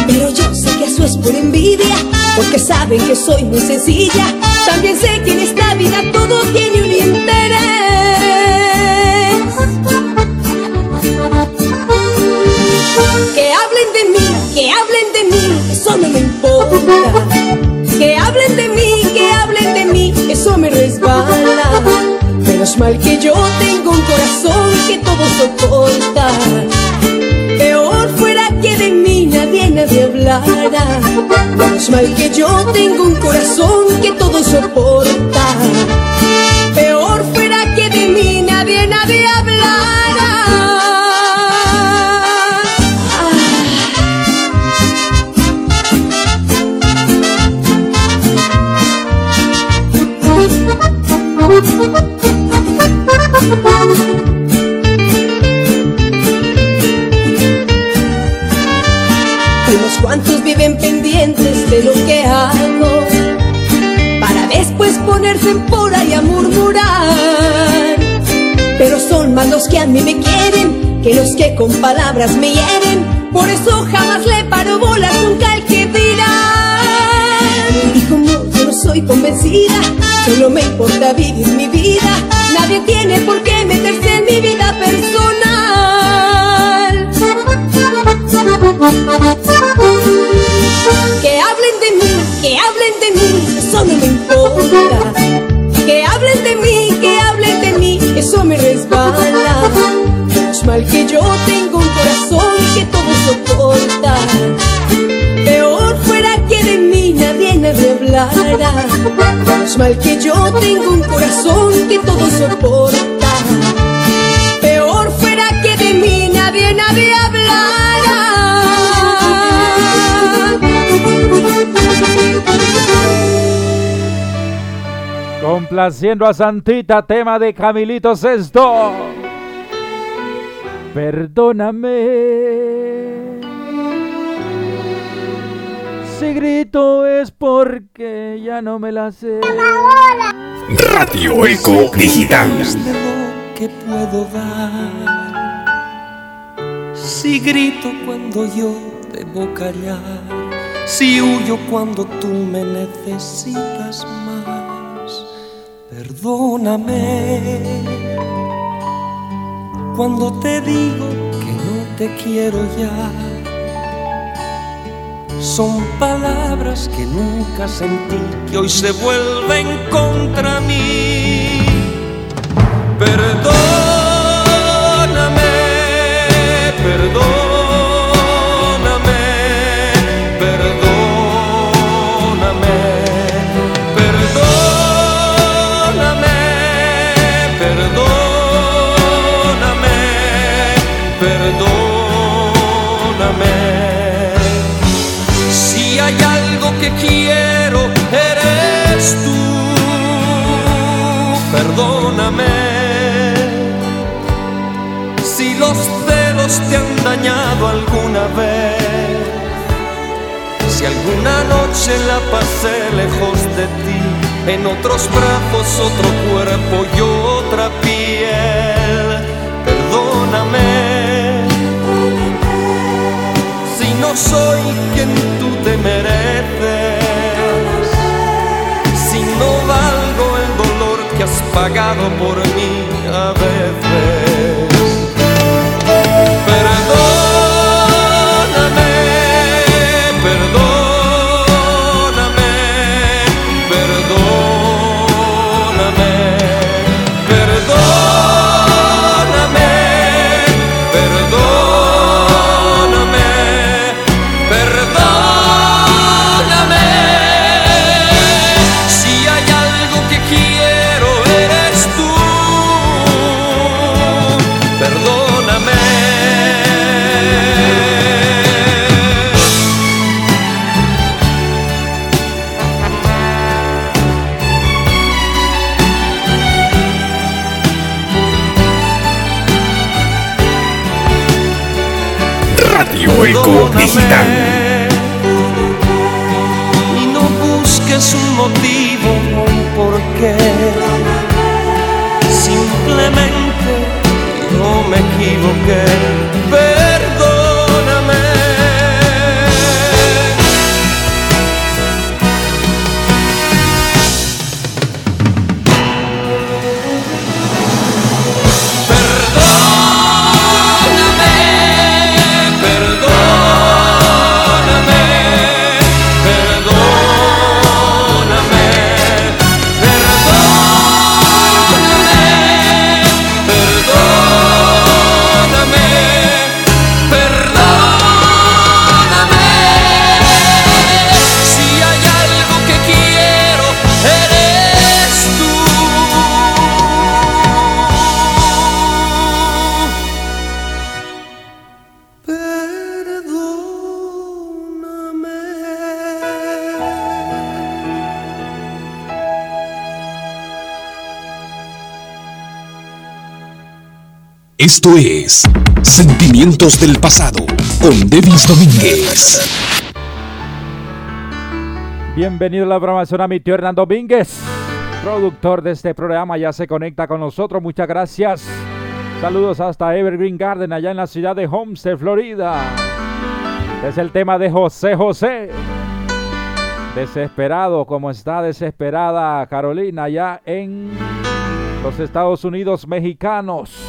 Pero yo sé que eso es por envidia, porque saben que soy muy sencilla. También sé que en esta vida todo tiene un interés. Que hablen de mí, que hablen de mí, eso no me importa. Que hablen de mí, que hablen de mí, eso me resbala. Menos mal que yo tengo un corazón que todo soporta. Peor fuera que de mí nadie, nadie Menos mal que yo tengo un corazón que todo soporta. Peor fuera que de mí nadie, nadie hablara. Unos de lo que hago para después ponerse en pora y a murmurar. Pero son más los que a mí me quieren que los que con palabras me hieren. Por eso jamás le paro bolas nunca al que dirá. Y como yo no soy convencida, solo me importa vivir mi vida. Nadie tiene por qué meterse en mi vida personal. Que hablen de mí, que hablen de mí, eso me resbala. Menos mal que yo tengo un corazón que todo soporta. Peor fuera que de mí nadie, nadie hablara. Menos mal que yo tengo un corazón que todo soporta. Peor fuera que de mí nadie, nadie hablara. Complaciendo a Santita, tema de Camilito Sesto. Perdóname. Si grito es porque ya no me la sé. Radio Eco Digital. que puedo dar. Si grito cuando yo debo callar, si huyo cuando tú me necesitas más, perdóname. Cuando te digo que no te quiero ya, son palabras que nunca sentí, que hoy se vuelven contra mí. Perdóname, Perdóname. Si los celos te han dañado alguna vez. Si alguna noche la pasé lejos de ti, en otros brazos otro cuerpo y otra piel. Perdóname. Si no soy quien tú te mereces, si no valgo pagado por mí a veces. Y no busques un motivo un porqué. Simplemente no me equivoqué. Esto es Sentimientos del Pasado con Devis Domínguez. Bienvenido a la programación a mi tío Hernán Domínguez, productor de este programa, ya se conecta con nosotros, muchas gracias. Saludos hasta Evergreen Garden, allá en la ciudad de Homestead, Florida. Es el tema de José José. Desesperado, como está desesperada Carolina, allá en los Estados Unidos mexicanos.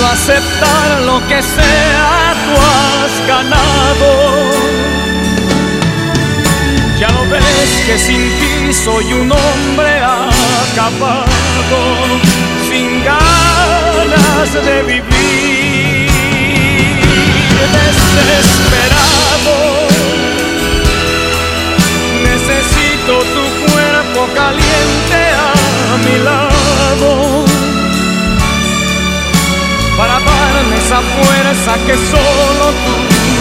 A aceptar lo que sea, tú has ganado. Ya lo ves que sin ti soy un hombre acabado, sin ganas de vivir, desesperado. Necesito tu cuerpo caliente a mi lado para darme esa fuerza que solo tú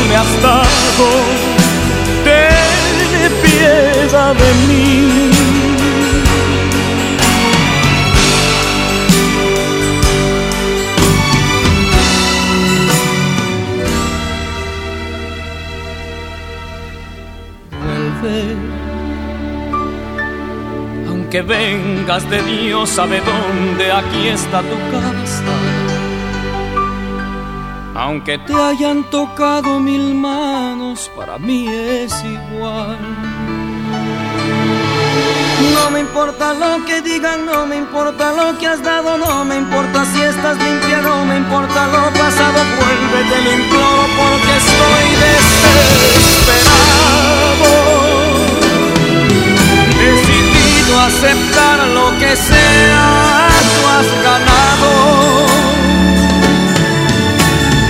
me has dado. Ten piedad de mí. Aunque vengas de Dios, sabe dónde, aquí está tu casa. Aunque te hayan tocado mil manos, para mí es igual. No me importa lo que digan, no me importa lo que has dado, no me importa si estás limpia, no me importa lo pasado, vuelve, te lo imploro porque estoy desesperado. Decidido a aceptar lo que sea, tú has ganado.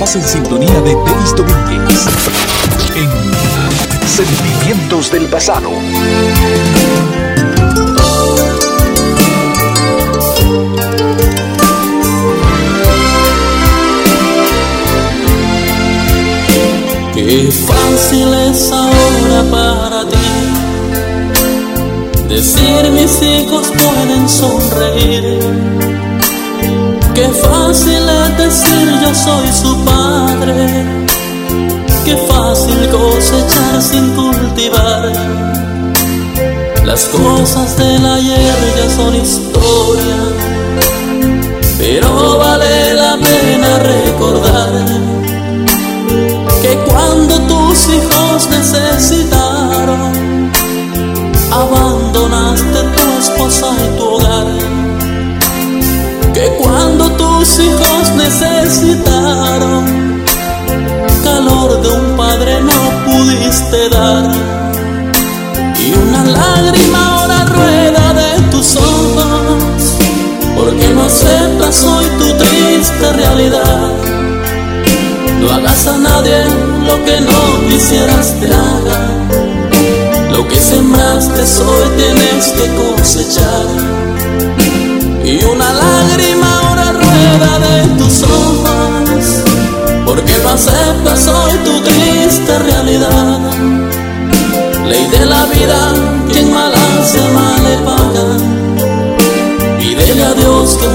Estás en sintonía de Denis Domínguez. En Sentimientos del Pasado. Qué fácil es ahora para ti decir mis hijos pueden sonreír. Qué fácil es decir yo soy su padre. Qué fácil cosechar sin cultivar. Las cosas del ayer ya son historia, pero vale la pena recordar que cuando tus hijos necesitaron, abandonaste tu esposa hijos necesitaron, calor de un padre no pudiste dar. Y una lágrima ahora rueda de tus ojos, porque no aceptas hoy tu triste realidad no hagas a nadie lo que no quisieras te haga. Lo que sembraste hoy tienes que cosechar. Y una lágrima porque no aceptas hoy tu triste realidad. Ley de la vida, quien mal hace mal le paga. Pídele a Dios que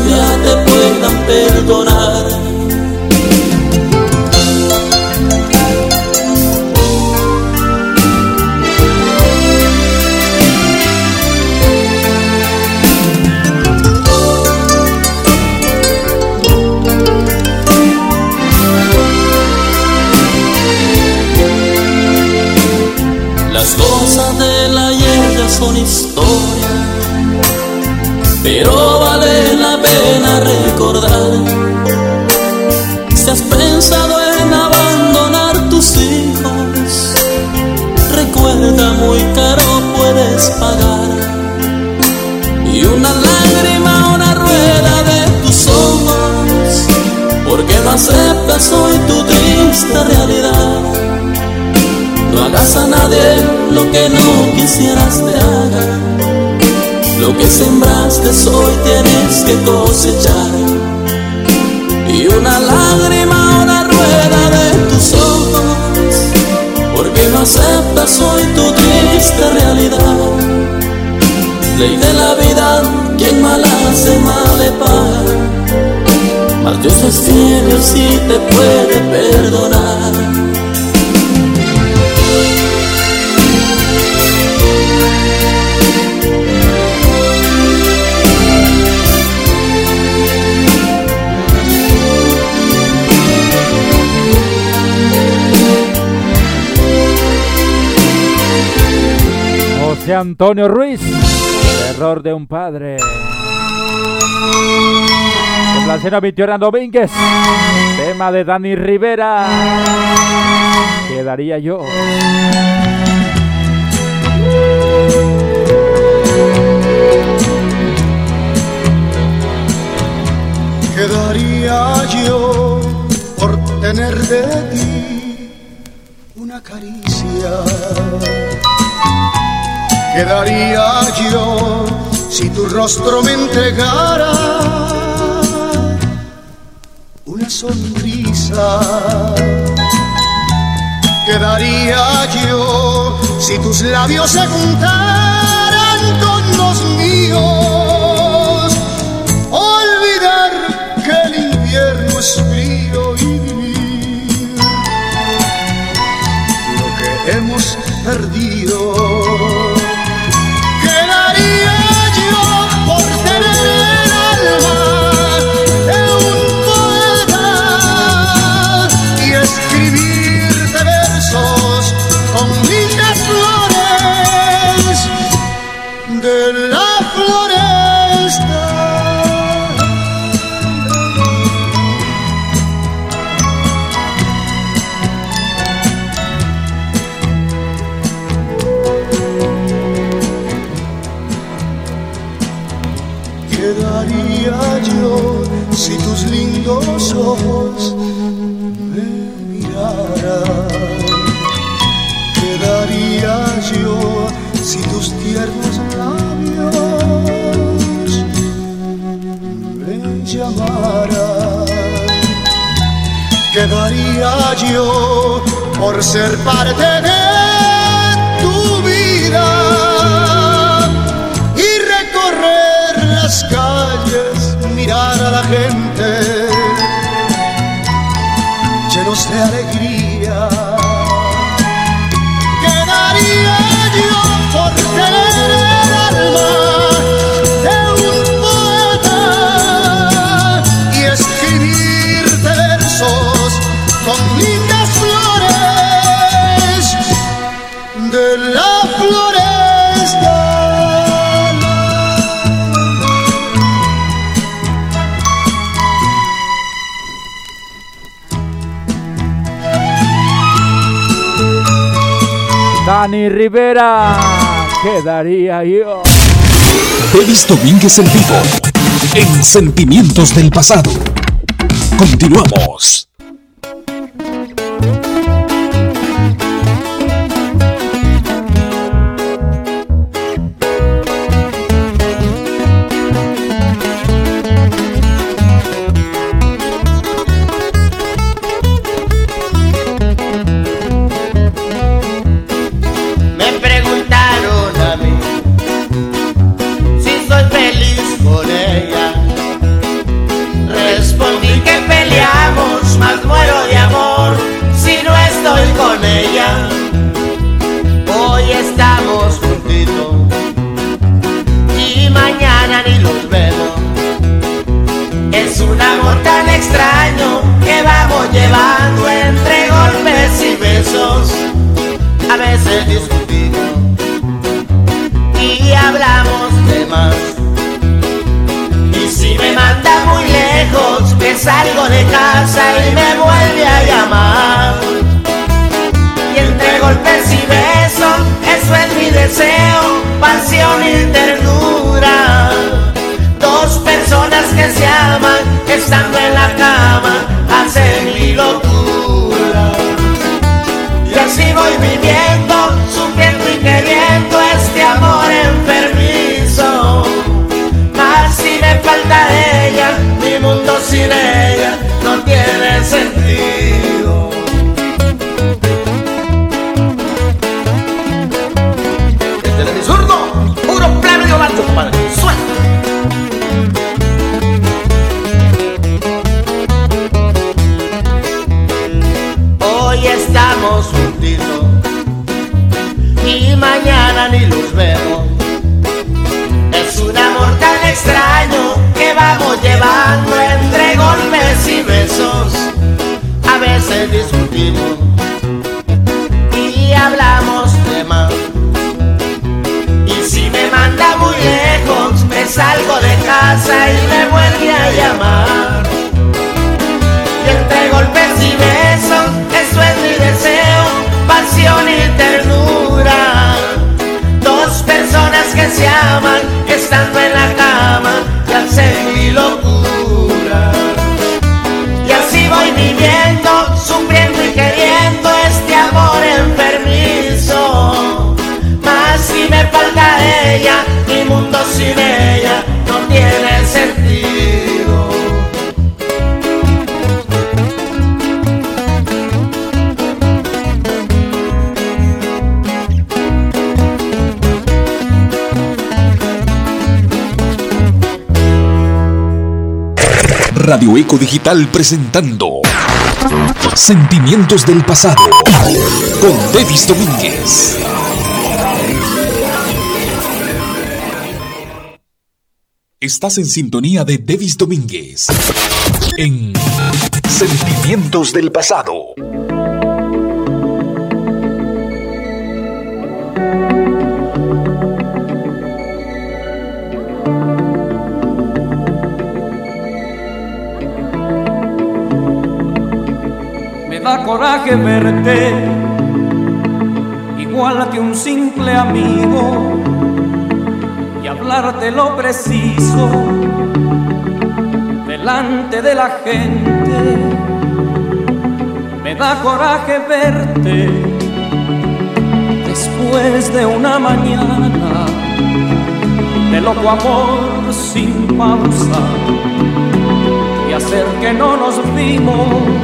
pagar. Y una lágrima, una rueda de tus ojos, porque no aceptas hoy tu triste realidad. No hagas a nadie lo que no quisieras te haga. Lo que sembraste hoy tienes que cosechar. Y una lágrima, porque no aceptas hoy tu triste realidad. Ley de la vida, quien mal hace mal le paga. Mas Dios es fiel y te puede perdonar. Antonio Ruiz, error de un padre. Complaciendo a Hernán Domínguez, tema de Dani Rivera. Quedaría yo. Quedaría yo por tener de Quedaría yo si tu rostro me entregara una sonrisa. Quedaría yo si tus labios se juntaran con los míos. Olvidar que el invierno es frío y vivir lo que hemos perdido. Por ser parte de tu vida y recorrer las calles, mirar a la gente llenos de alegría? ¿Qué daría yo por tener alma Dani Rivera, quedaría yo. Davis Domínguez en vivo. En Sentimientos del Pasado. Continuamos. Veces discutimos y hablamos de más. Y si me manda muy lejos, me salgo de casa y me vuelve a llamar. Y entre golpes y besos, eso es mi deseo, pasión y ternura. Dos personas que se aman, estando en la cama, y hacen mi locura. Y así voy viviendo, ella, mi mundo sin ella no tiene sentido. Radio Eco Digital presentando Sentimientos del Pasado con Davis Domínguez. Estás en sintonía de Davis Domínguez en Sentimientos del Pasado. Me da coraje verte igual que un simple amigo hablarte lo preciso delante de la gente. Me da coraje verte después de una mañana de loco amor sin pausa y hacer que no nos vimos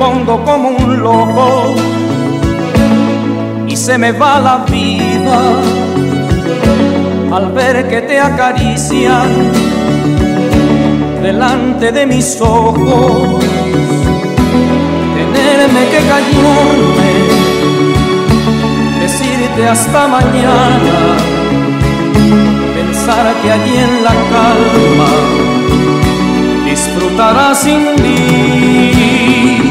pongo como un loco y se me va la vida al ver que te acarician delante de mis ojos, tenerme que callarme, decirte hasta mañana, pensar que allí en la calma disfrutarás sin mí.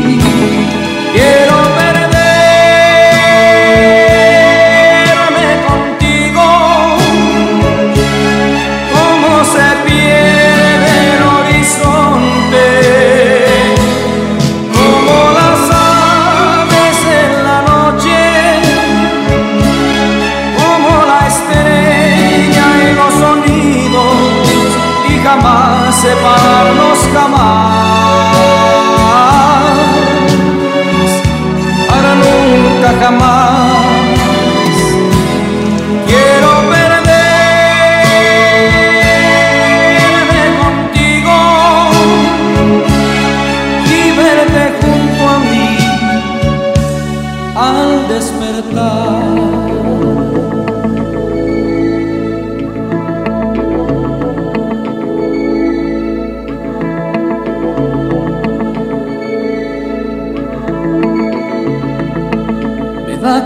Al despertar.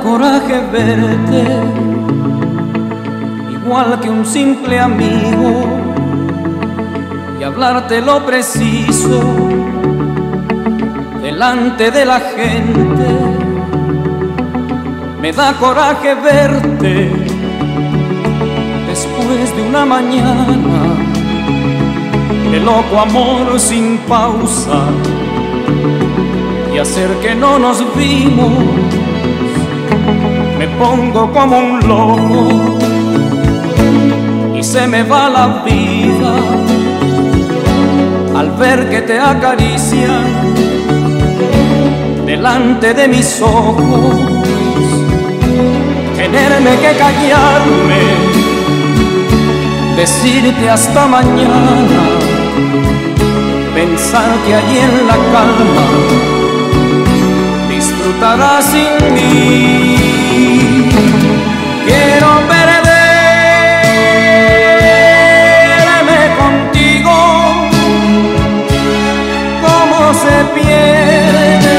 coraje verte, igual que un simple amigo, y hablarte lo preciso delante de la gente. Me da coraje verte después de una mañana de loco amor sin pausa y hacer que no nos vimos. Me pongo como un loco y se me va la vida al ver que te acarician delante de mis ojos, tenerme que callarme, decirte hasta mañana, pensar que allí en la calma disfrutarás sin mí. Quiero perderme contigo, como se pierde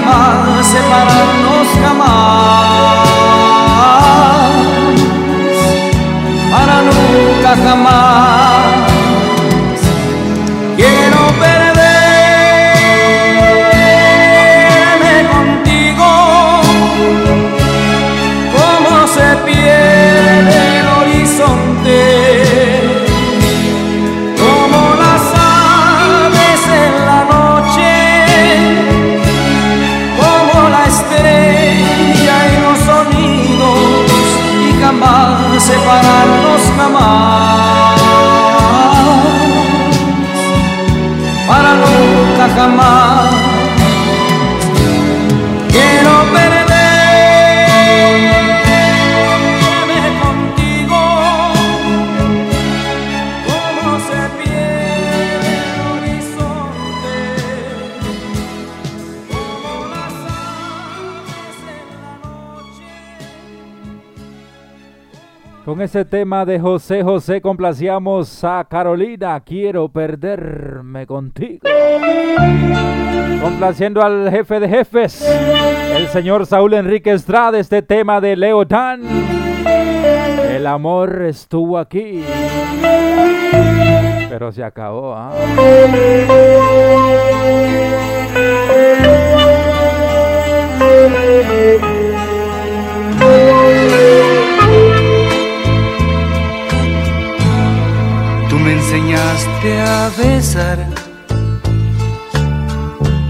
jamás separarnos jamás. nunca jamás. Ese tema de José José complacíamos a Carolina, quiero perderme contigo. Complaciendo al jefe de jefes, el señor Saúl Enrique Estrada, este tema de Leo Dan. El amor estuvo aquí, pero se acabó. ¿ah? Enseñaste a besar,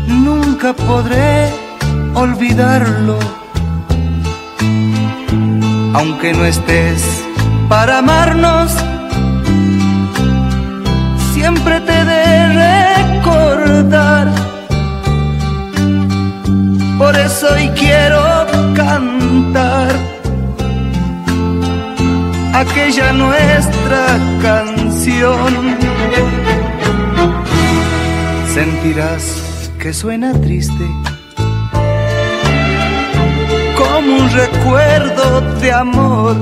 nunca podré olvidarlo. Aunque no estés para amarnos, aquella nuestra canción. Sentirás que suena triste como un recuerdo de amor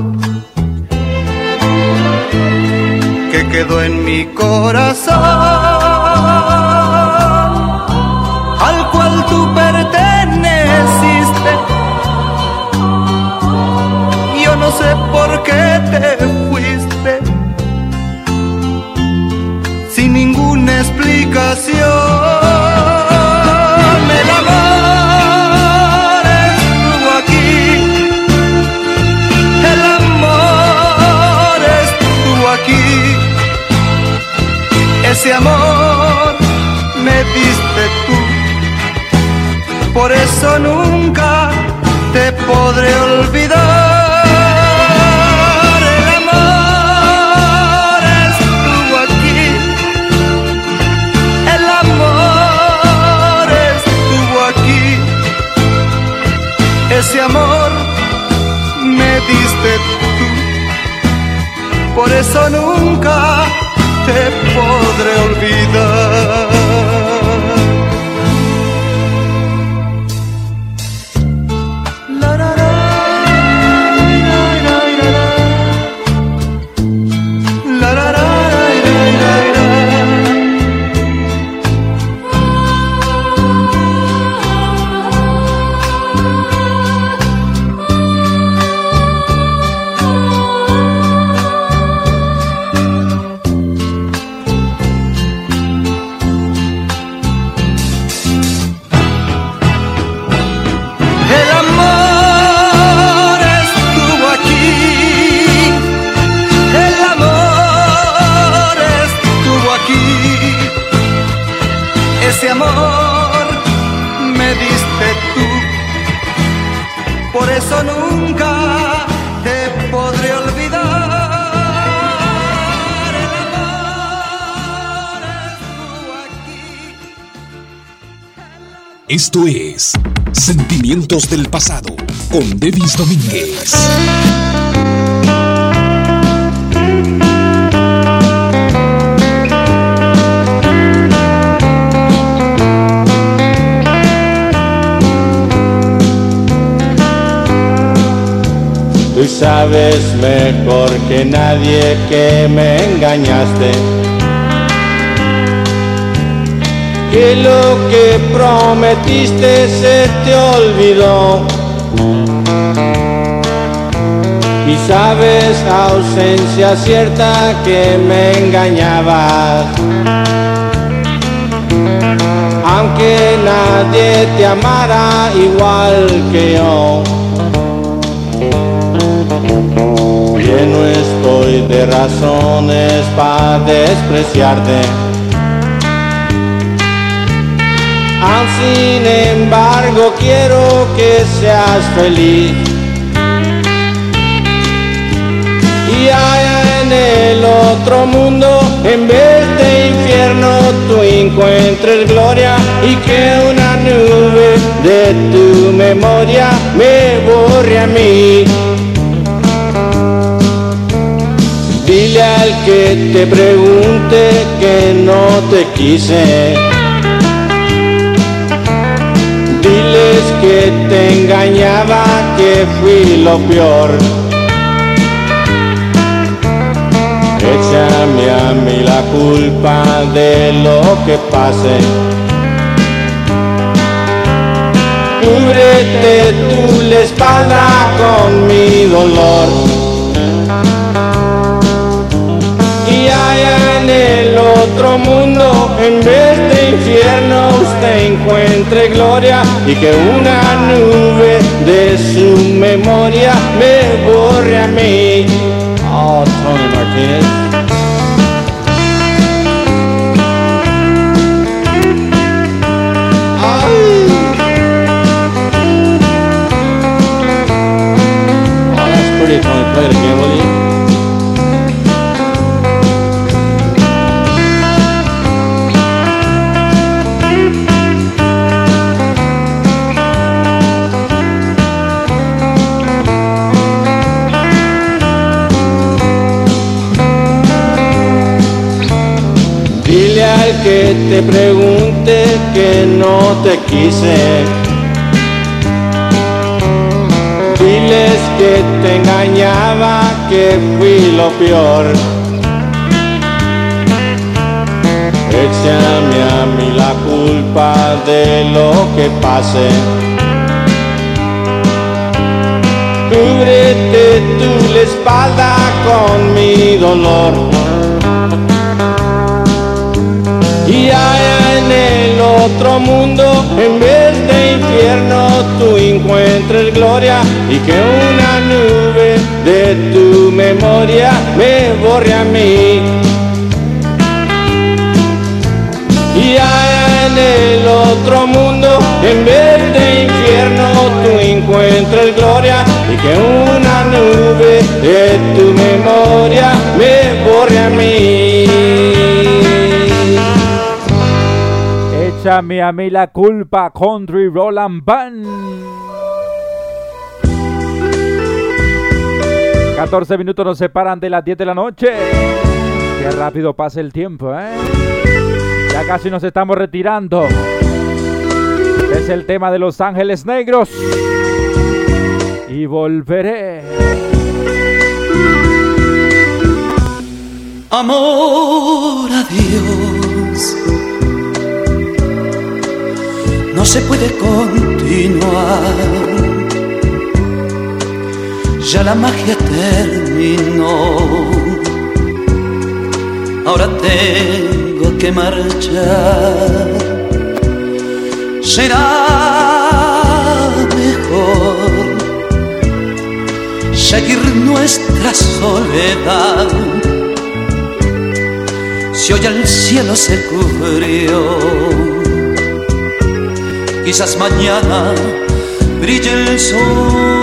que quedó en mi corazón, al cual tú perteneciste. Yo no sé por qué podré Esto es Sentimientos del Pasado con Devis Domínguez. Tú sabes mejor que nadie que me engañaste. Que lo que prometiste se te olvidó. Y sabes, ausencia cierta, que me engañabas. Aunque nadie te amara igual que yo. Lleno estoy de razones para despreciarte. Aun sin embargo quiero que seas feliz. Y allá en el otro mundo, en vez de infierno, tú encuentres gloria y que una nube de tu memoria me borre a mí. Dile al que te pregunte que no te quise. Diles que te engañaba, que fui lo peor. Échame a mí la culpa de lo que pase. Cúbrete tú la espalda con mi dolor. En el otro mundo, en vez de infierno, usted encuentre gloria y que una nube de su memoria me borre a mí. Oh, Tony Martinez. Oh, pretty. Play it again, que pregunte que no te quise. Diles que te engañaba, que fui lo peor. Échame a mí la culpa de lo que pase. Cúbrete tú la espalda con mi dolor. Y allá en el otro mundo, en vez de infierno, tú encuentres gloria y que una nube de tu memoria me borre a mí. Y allá en el otro mundo, en vez de infierno, tú encuentres gloria y que una nube de tu memoria me borre a mí. Échame a mí la culpa, Country Roland Band. 14 minutos nos separan de las 10 de la noche. Qué rápido pasa el tiempo, ¿eh? Ya casi nos estamos retirando. Es el tema de Los Ángeles Negros. Y volveré. Amor a No se puede continuar. Ya la magia terminó. Ahora tengo que marchar. Será mejor seguir nuestra soledad. Si hoy el cielo se cubrió, quizás mañana brille el sol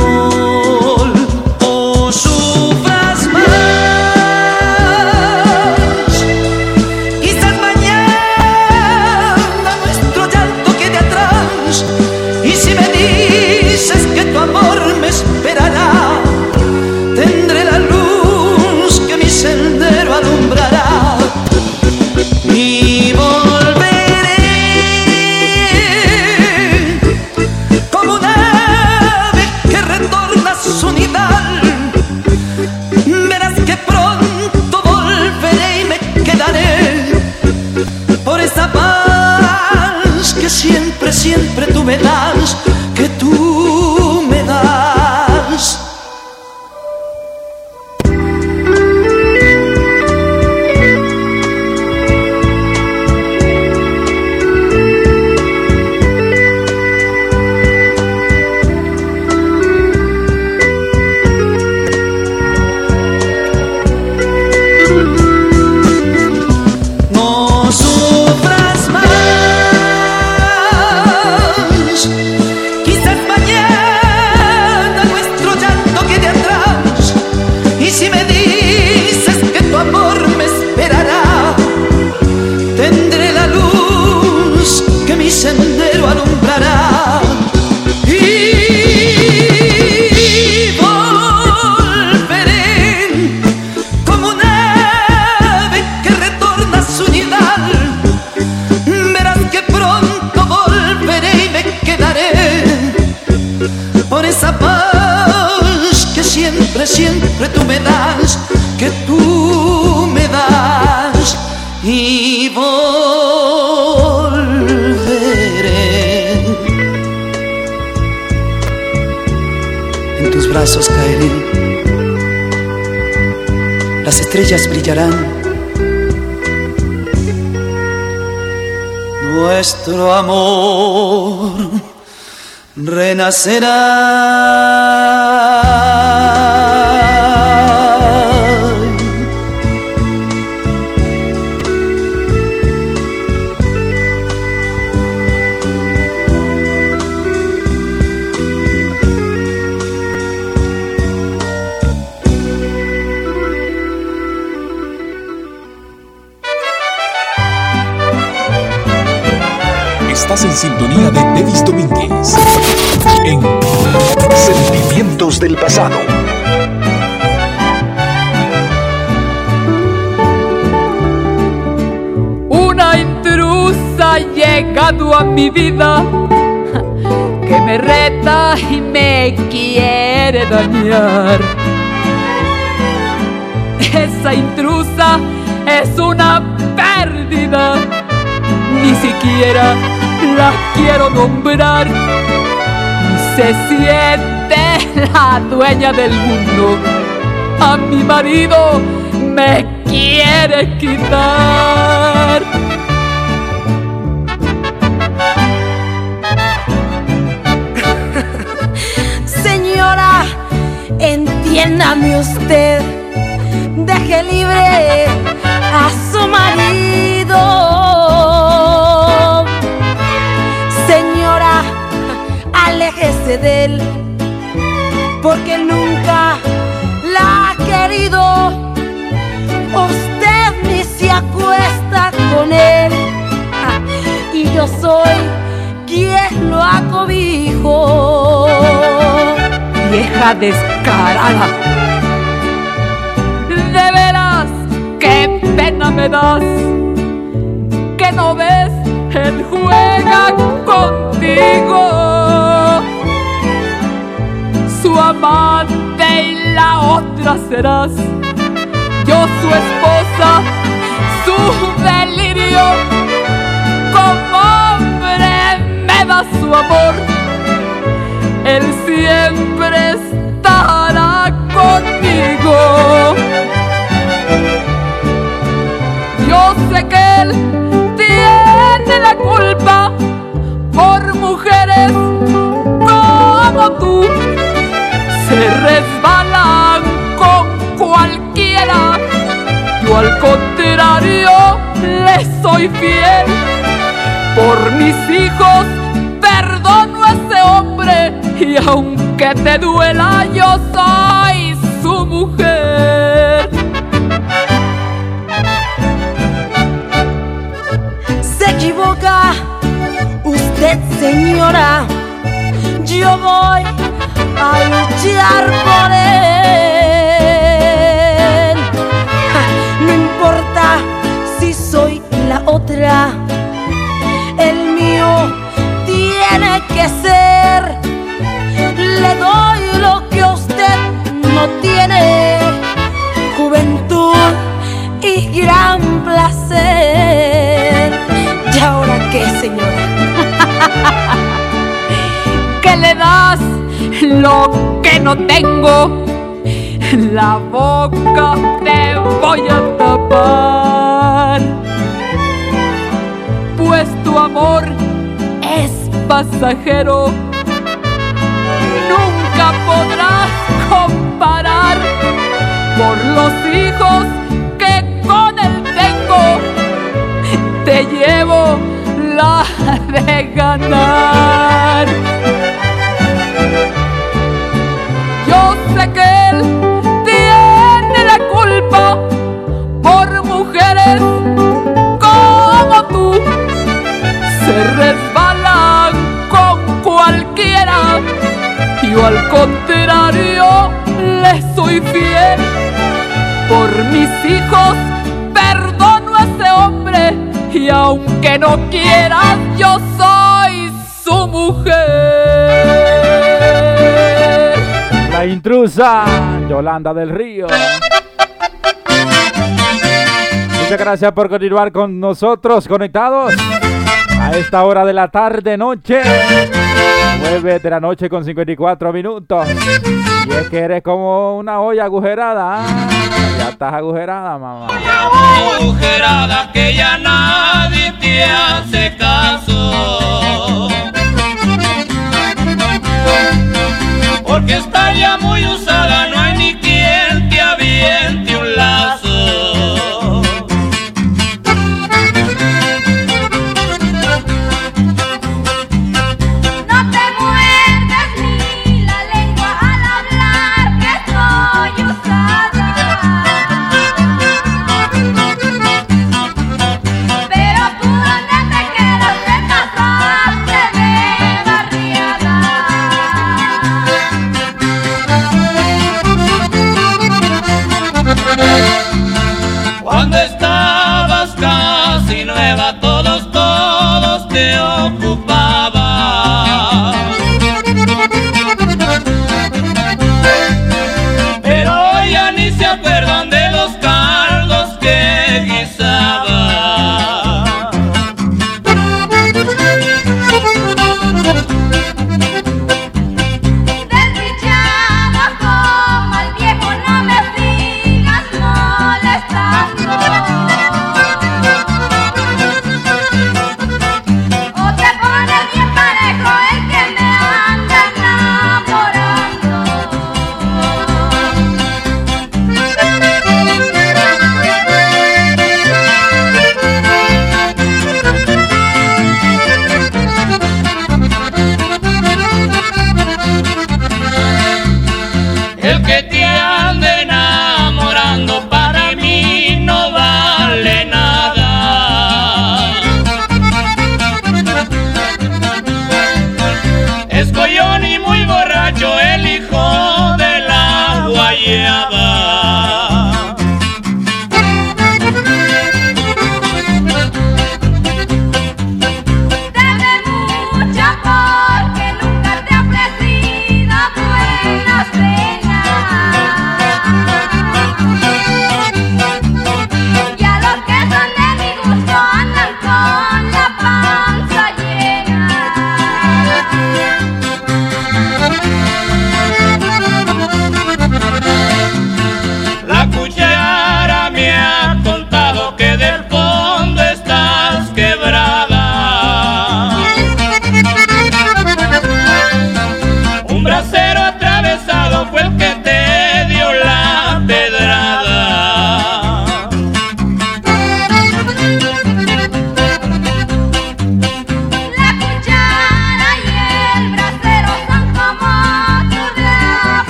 sit up se siente la dueña del mundo, a mi marido me quiere quitar. Señora, entiéndame usted, ah, y yo soy quien lo acobijo. Vieja descarada. De veras, qué pena me das. Que no ves, él juega contigo. Su amante y la otra serás. Yo su esposa, su delirio. Como hombre me da su amor. Él siempre estará conmigo. Yo sé que él tiene la culpa por mujeres como tú. Se resbalan con cualquiera. Yo al contrario le soy fiel. Por mis hijos perdono a ese hombre y aunque te duela yo soy su mujer. Se equivoca usted, señora. Yo voy a luchar por él. Otra. El mío tiene que ser. Le doy lo que usted no tiene. Juventud y gran placer. ¿Y ahora qué, señora? que le das lo que no tengo. La boca te voy a tapar. Amor es pasajero. Nunca podrás comparar por los hijos que con él tengo. Te llevo la de ganar. Yo sé que él Yo al contrario le soy fiel. Por mis hijos perdono a ese hombre y aunque no quieras yo soy su mujer. La intrusa, Yolanda del Río. Muchas gracias por continuar con nosotros conectados a esta hora de la tarde noche. 9 de la noche con 54 minutos. Y es que eres como una olla agujerada. Ya estás agujerada, mamá. agujerada que ya nadie te hace caso. Porque está ya muy usada, no hay ni quien te aviente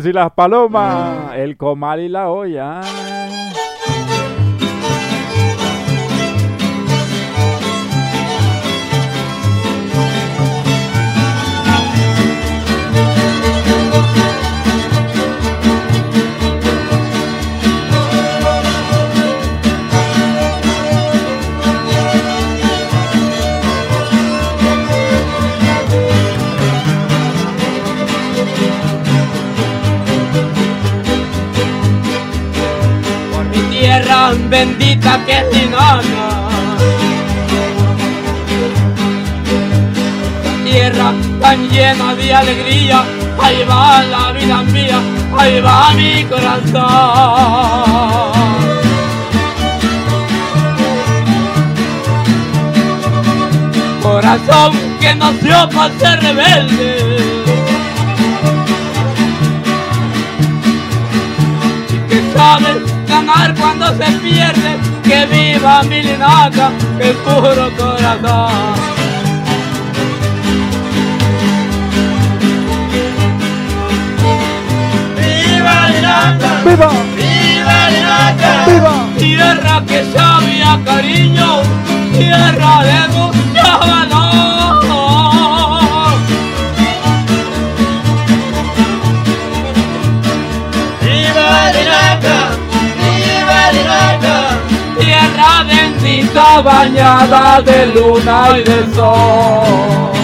y las palomas, el comal y la olla. Bendita que es Linaca. Tierra tan llena de alegría, ahí va la vida mía, ahí va mi corazón. Corazón que nació para ser rebelde. que sabe ganar cuando se pierde, que viva mi linaca, es puro corazón. ¡Viva Linaca! ¡Viva! ¡Viva Linaca! ¡Viva! Tierra que sabía cariño, tierra de mucho Bendita bañada de luna y de sol.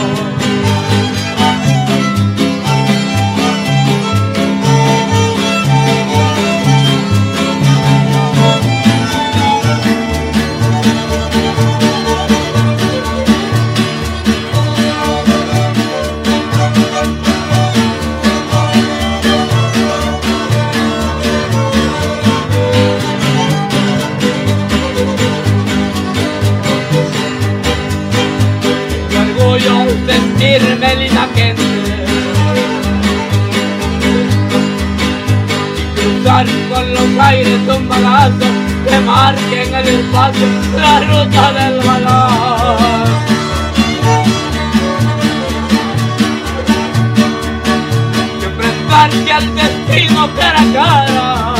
Con los aires un balazo que marque en el espacio la ruta del valor. Que enfrentarse al destino cara a cara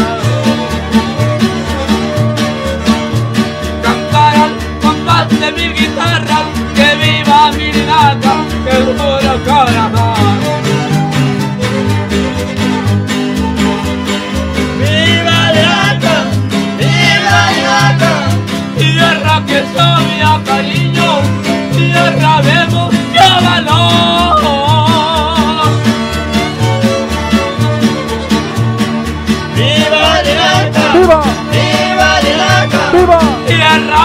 cantar al compás de mil guitarras, que viva mi linaca, que es puro que sabía cariño, tierra de mucho valor. ¡Viva Linaca! ¡Viva! ¡Viva Linaca! ¡Viva! Tierra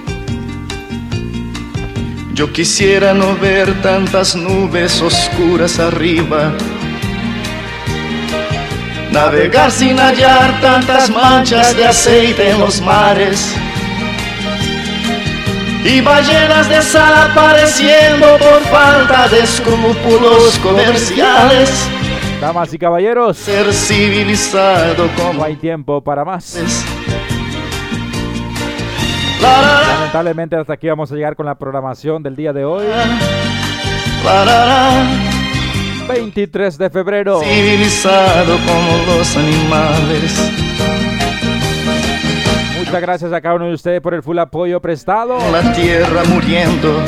Yo quisiera no ver tantas nubes oscuras arriba. Navegar sin hallar tantas manchas de aceite en los mares. Y ballenas desapareciendo por falta de escrúpulos comerciales. Damas y caballeros, Ser civilizado no como hay tiempo para más. Lamentablemente hasta aquí vamos a llegar con la programación del día de hoy, la, la, la. 23 de febrero. Civilizado como los animales. Muchas gracias a cada uno de ustedes por el full apoyo prestado, La tierra muriendo.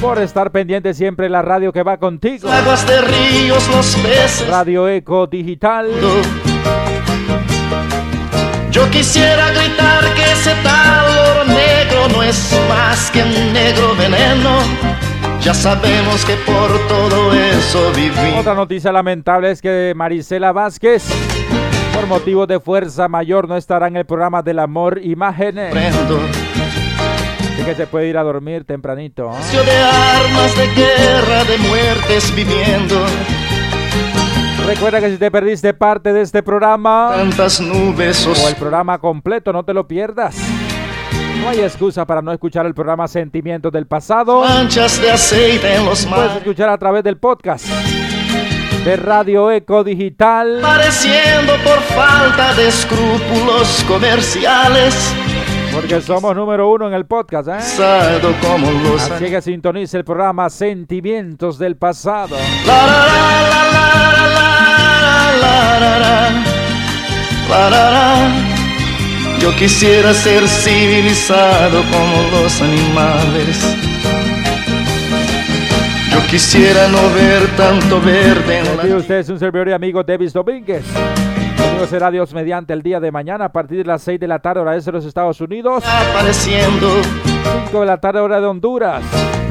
por estar pendiente siempre la radio que va contigo. Aguas de ríos, los peces. Radio Eco Digital. Yo quisiera gritar que ese tal no es más que un negro veneno. Ya sabemos que por todo eso vivimos. Otra noticia lamentable es que Marisela Vázquez, por motivos de fuerza mayor, no estará en el programa del amor Imágenes. Así que se puede ir a dormir tempranito. ¿eh? de armas, de guerra, de muertes viviendo. Recuerda que si te perdiste parte de este programa Tantas nubes o el programa completo, no te lo pierdas. No hay excusa para no escuchar el programa Sentimientos del Pasado. manchas de aceite en los Puedes mares. escuchar a través del podcast de Radio Eco Digital. Pareciendo por falta de escrúpulos comerciales. Porque somos número uno en el podcast, ¿eh? Sado como los Así que sintonice el programa Sentimientos del Pasado. La, la, la, Yo quisiera ser civilizado como los animales. Yo quisiera no ver tanto verde en la usted es un servidor y amigo Davis Domínguez. Conmigo será Dios mediante el día de mañana a partir de las 6 de la tarde, hora de los Estados Unidos. apareciendo. 5 de la tarde, hora de Honduras.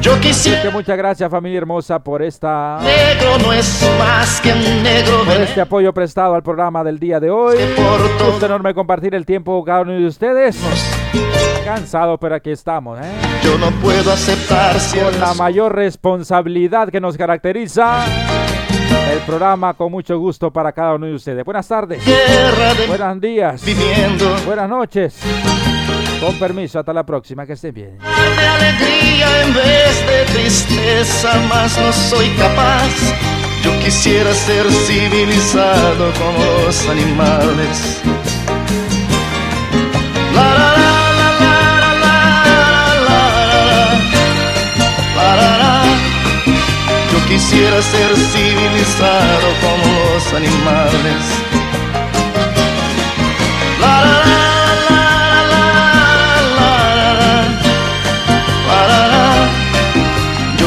Yo quisiera. Muchas gracias, familia hermosa, por esta. Negro no es más que un negro por este apoyo prestado al programa del día de hoy. Un gusto enorme compartir el tiempo cada uno de ustedes. Cansado, pero aquí estamos, ¿eh? Yo no puedo aceptar Con la mayor responsabilidad que nos caracteriza. El programa con mucho gusto para cada uno de ustedes. Buenas tardes. De Buenos días. viviendo. Buenas noches. Con permiso, hasta la próxima, que estén bien. De alegría en vez de tristeza, más no soy capaz. Yo quisiera ser civilizado como los animales. La, la, la. Quisiera ser civilizado como los animales. La, la, la.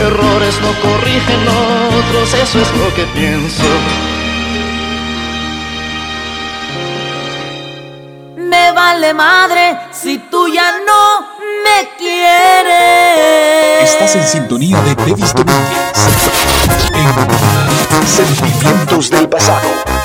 Errores no corrigen otros, eso es lo que pienso. Me vale madre si tú ya no me quieres. Estás en sintonía de Davis Domínguez. En Sentimientos del Pasado.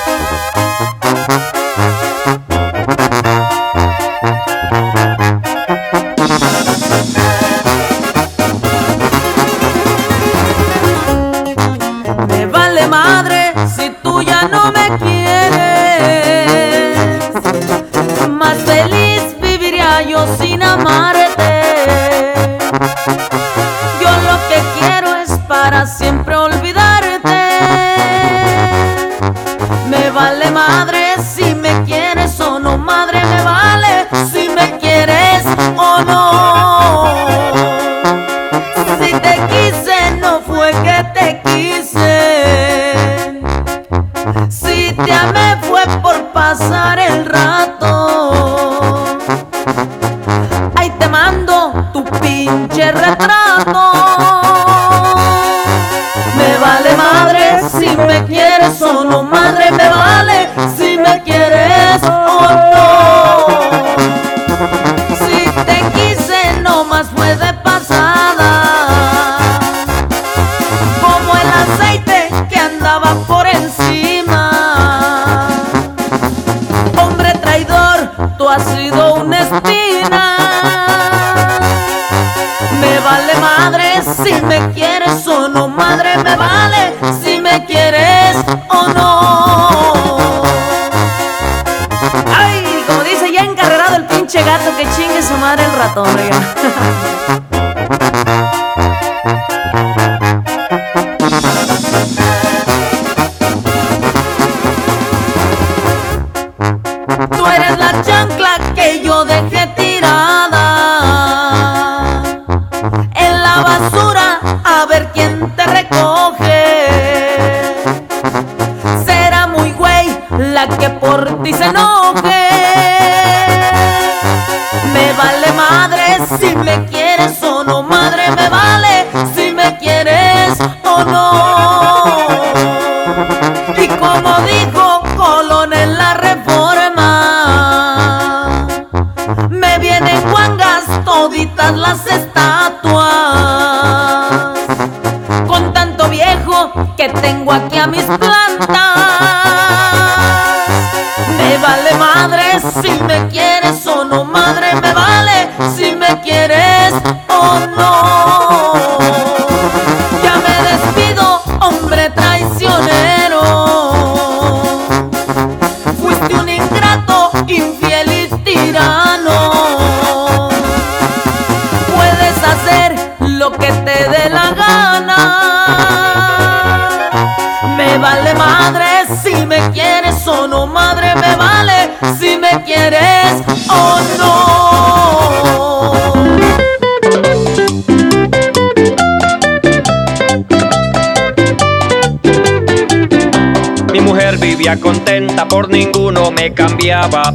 Contenta, por ninguno me cambiaba.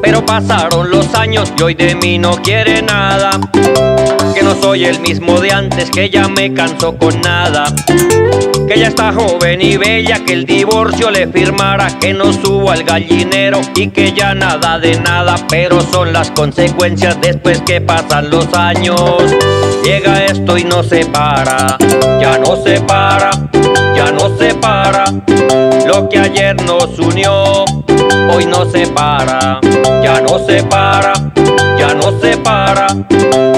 Pero pasaron los años y hoy de mí no quiere nada. Que no soy el mismo de antes, que ya me cansó con nada. Que ella está joven y bella, que el divorcio le firmara, que no subo al gallinero y que ya nada de nada. Pero son las consecuencias después que pasan los años. Llega esto y no se para, ya no se para, ya nos separa. Lo que ayer nos unió, hoy nos separa. Ya nos separa, ya nos separa.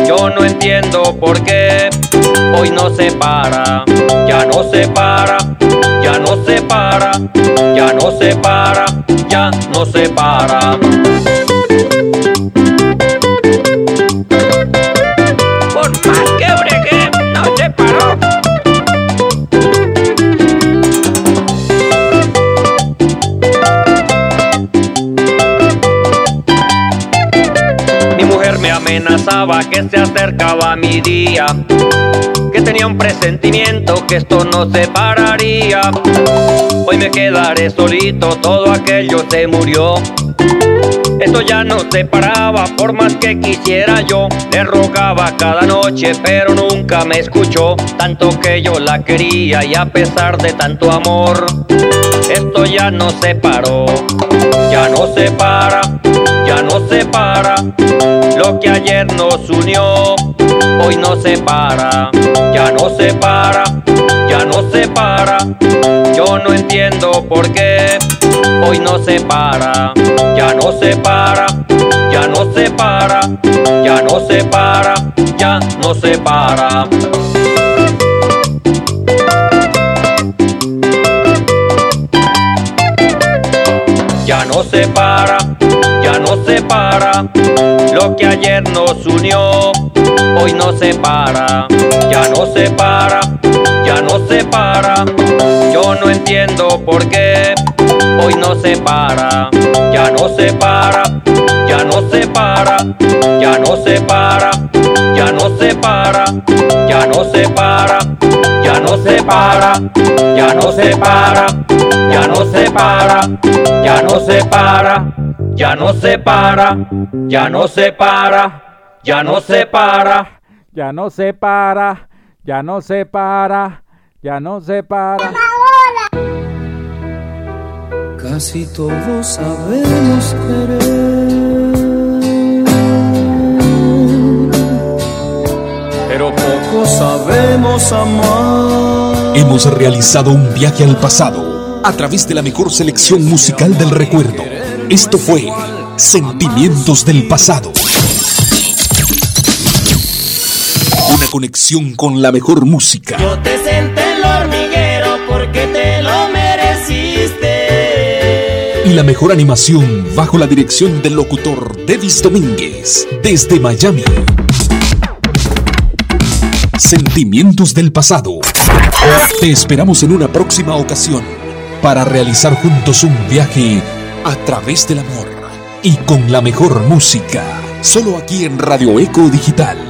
Yo no entiendo por qué hoy nos separa. Ya nos separa, ya nos separa, ya nos separa, ya nos separa. Amenazaba que se acercaba mi día, que tenía un presentimiento que esto no se pararía. Hoy me quedaré solito, todo aquello se murió. Esto ya no se paraba, por más que quisiera yo. Le rogaba cada noche, pero nunca me escuchó. Tanto que yo la quería y a pesar de tanto amor, esto ya no se paró. Ya no se para, ya no se para. Lo que ayer nos unió, hoy no se para. Ya no se para, ya no se para. Yo no entiendo por qué hoy no se para. Ya no se para, ya no se para, ya no se para, ya no se para. Ya no se para, ya no se para. Lo que ayer nos unió, hoy no se para. Ya no se para, ya no se para. Yo no entiendo por qué hoy no se para. Ya no se para, ya no se para, ya no se para, ya no se para, ya no se para, ya no se para, ya no se para, ya no se para, ya no se para, ya no se para, ya no se para, ya no se para. Ya no se para, ya no se para, ya no se para. Casi todos sabemos querer, pero poco sabemos amar. Hemos realizado un viaje al pasado a través de la mejor selección musical del recuerdo. Esto fue Sentimientos del Pasado. Una conexión con la mejor música y la mejor animación bajo la dirección del locutor Devis Domínguez desde Miami. Sentimientos del pasado. Te esperamos en una próxima ocasión para realizar juntos un viaje a través del amor y con la mejor música. Solo aquí en Radio Eco Digital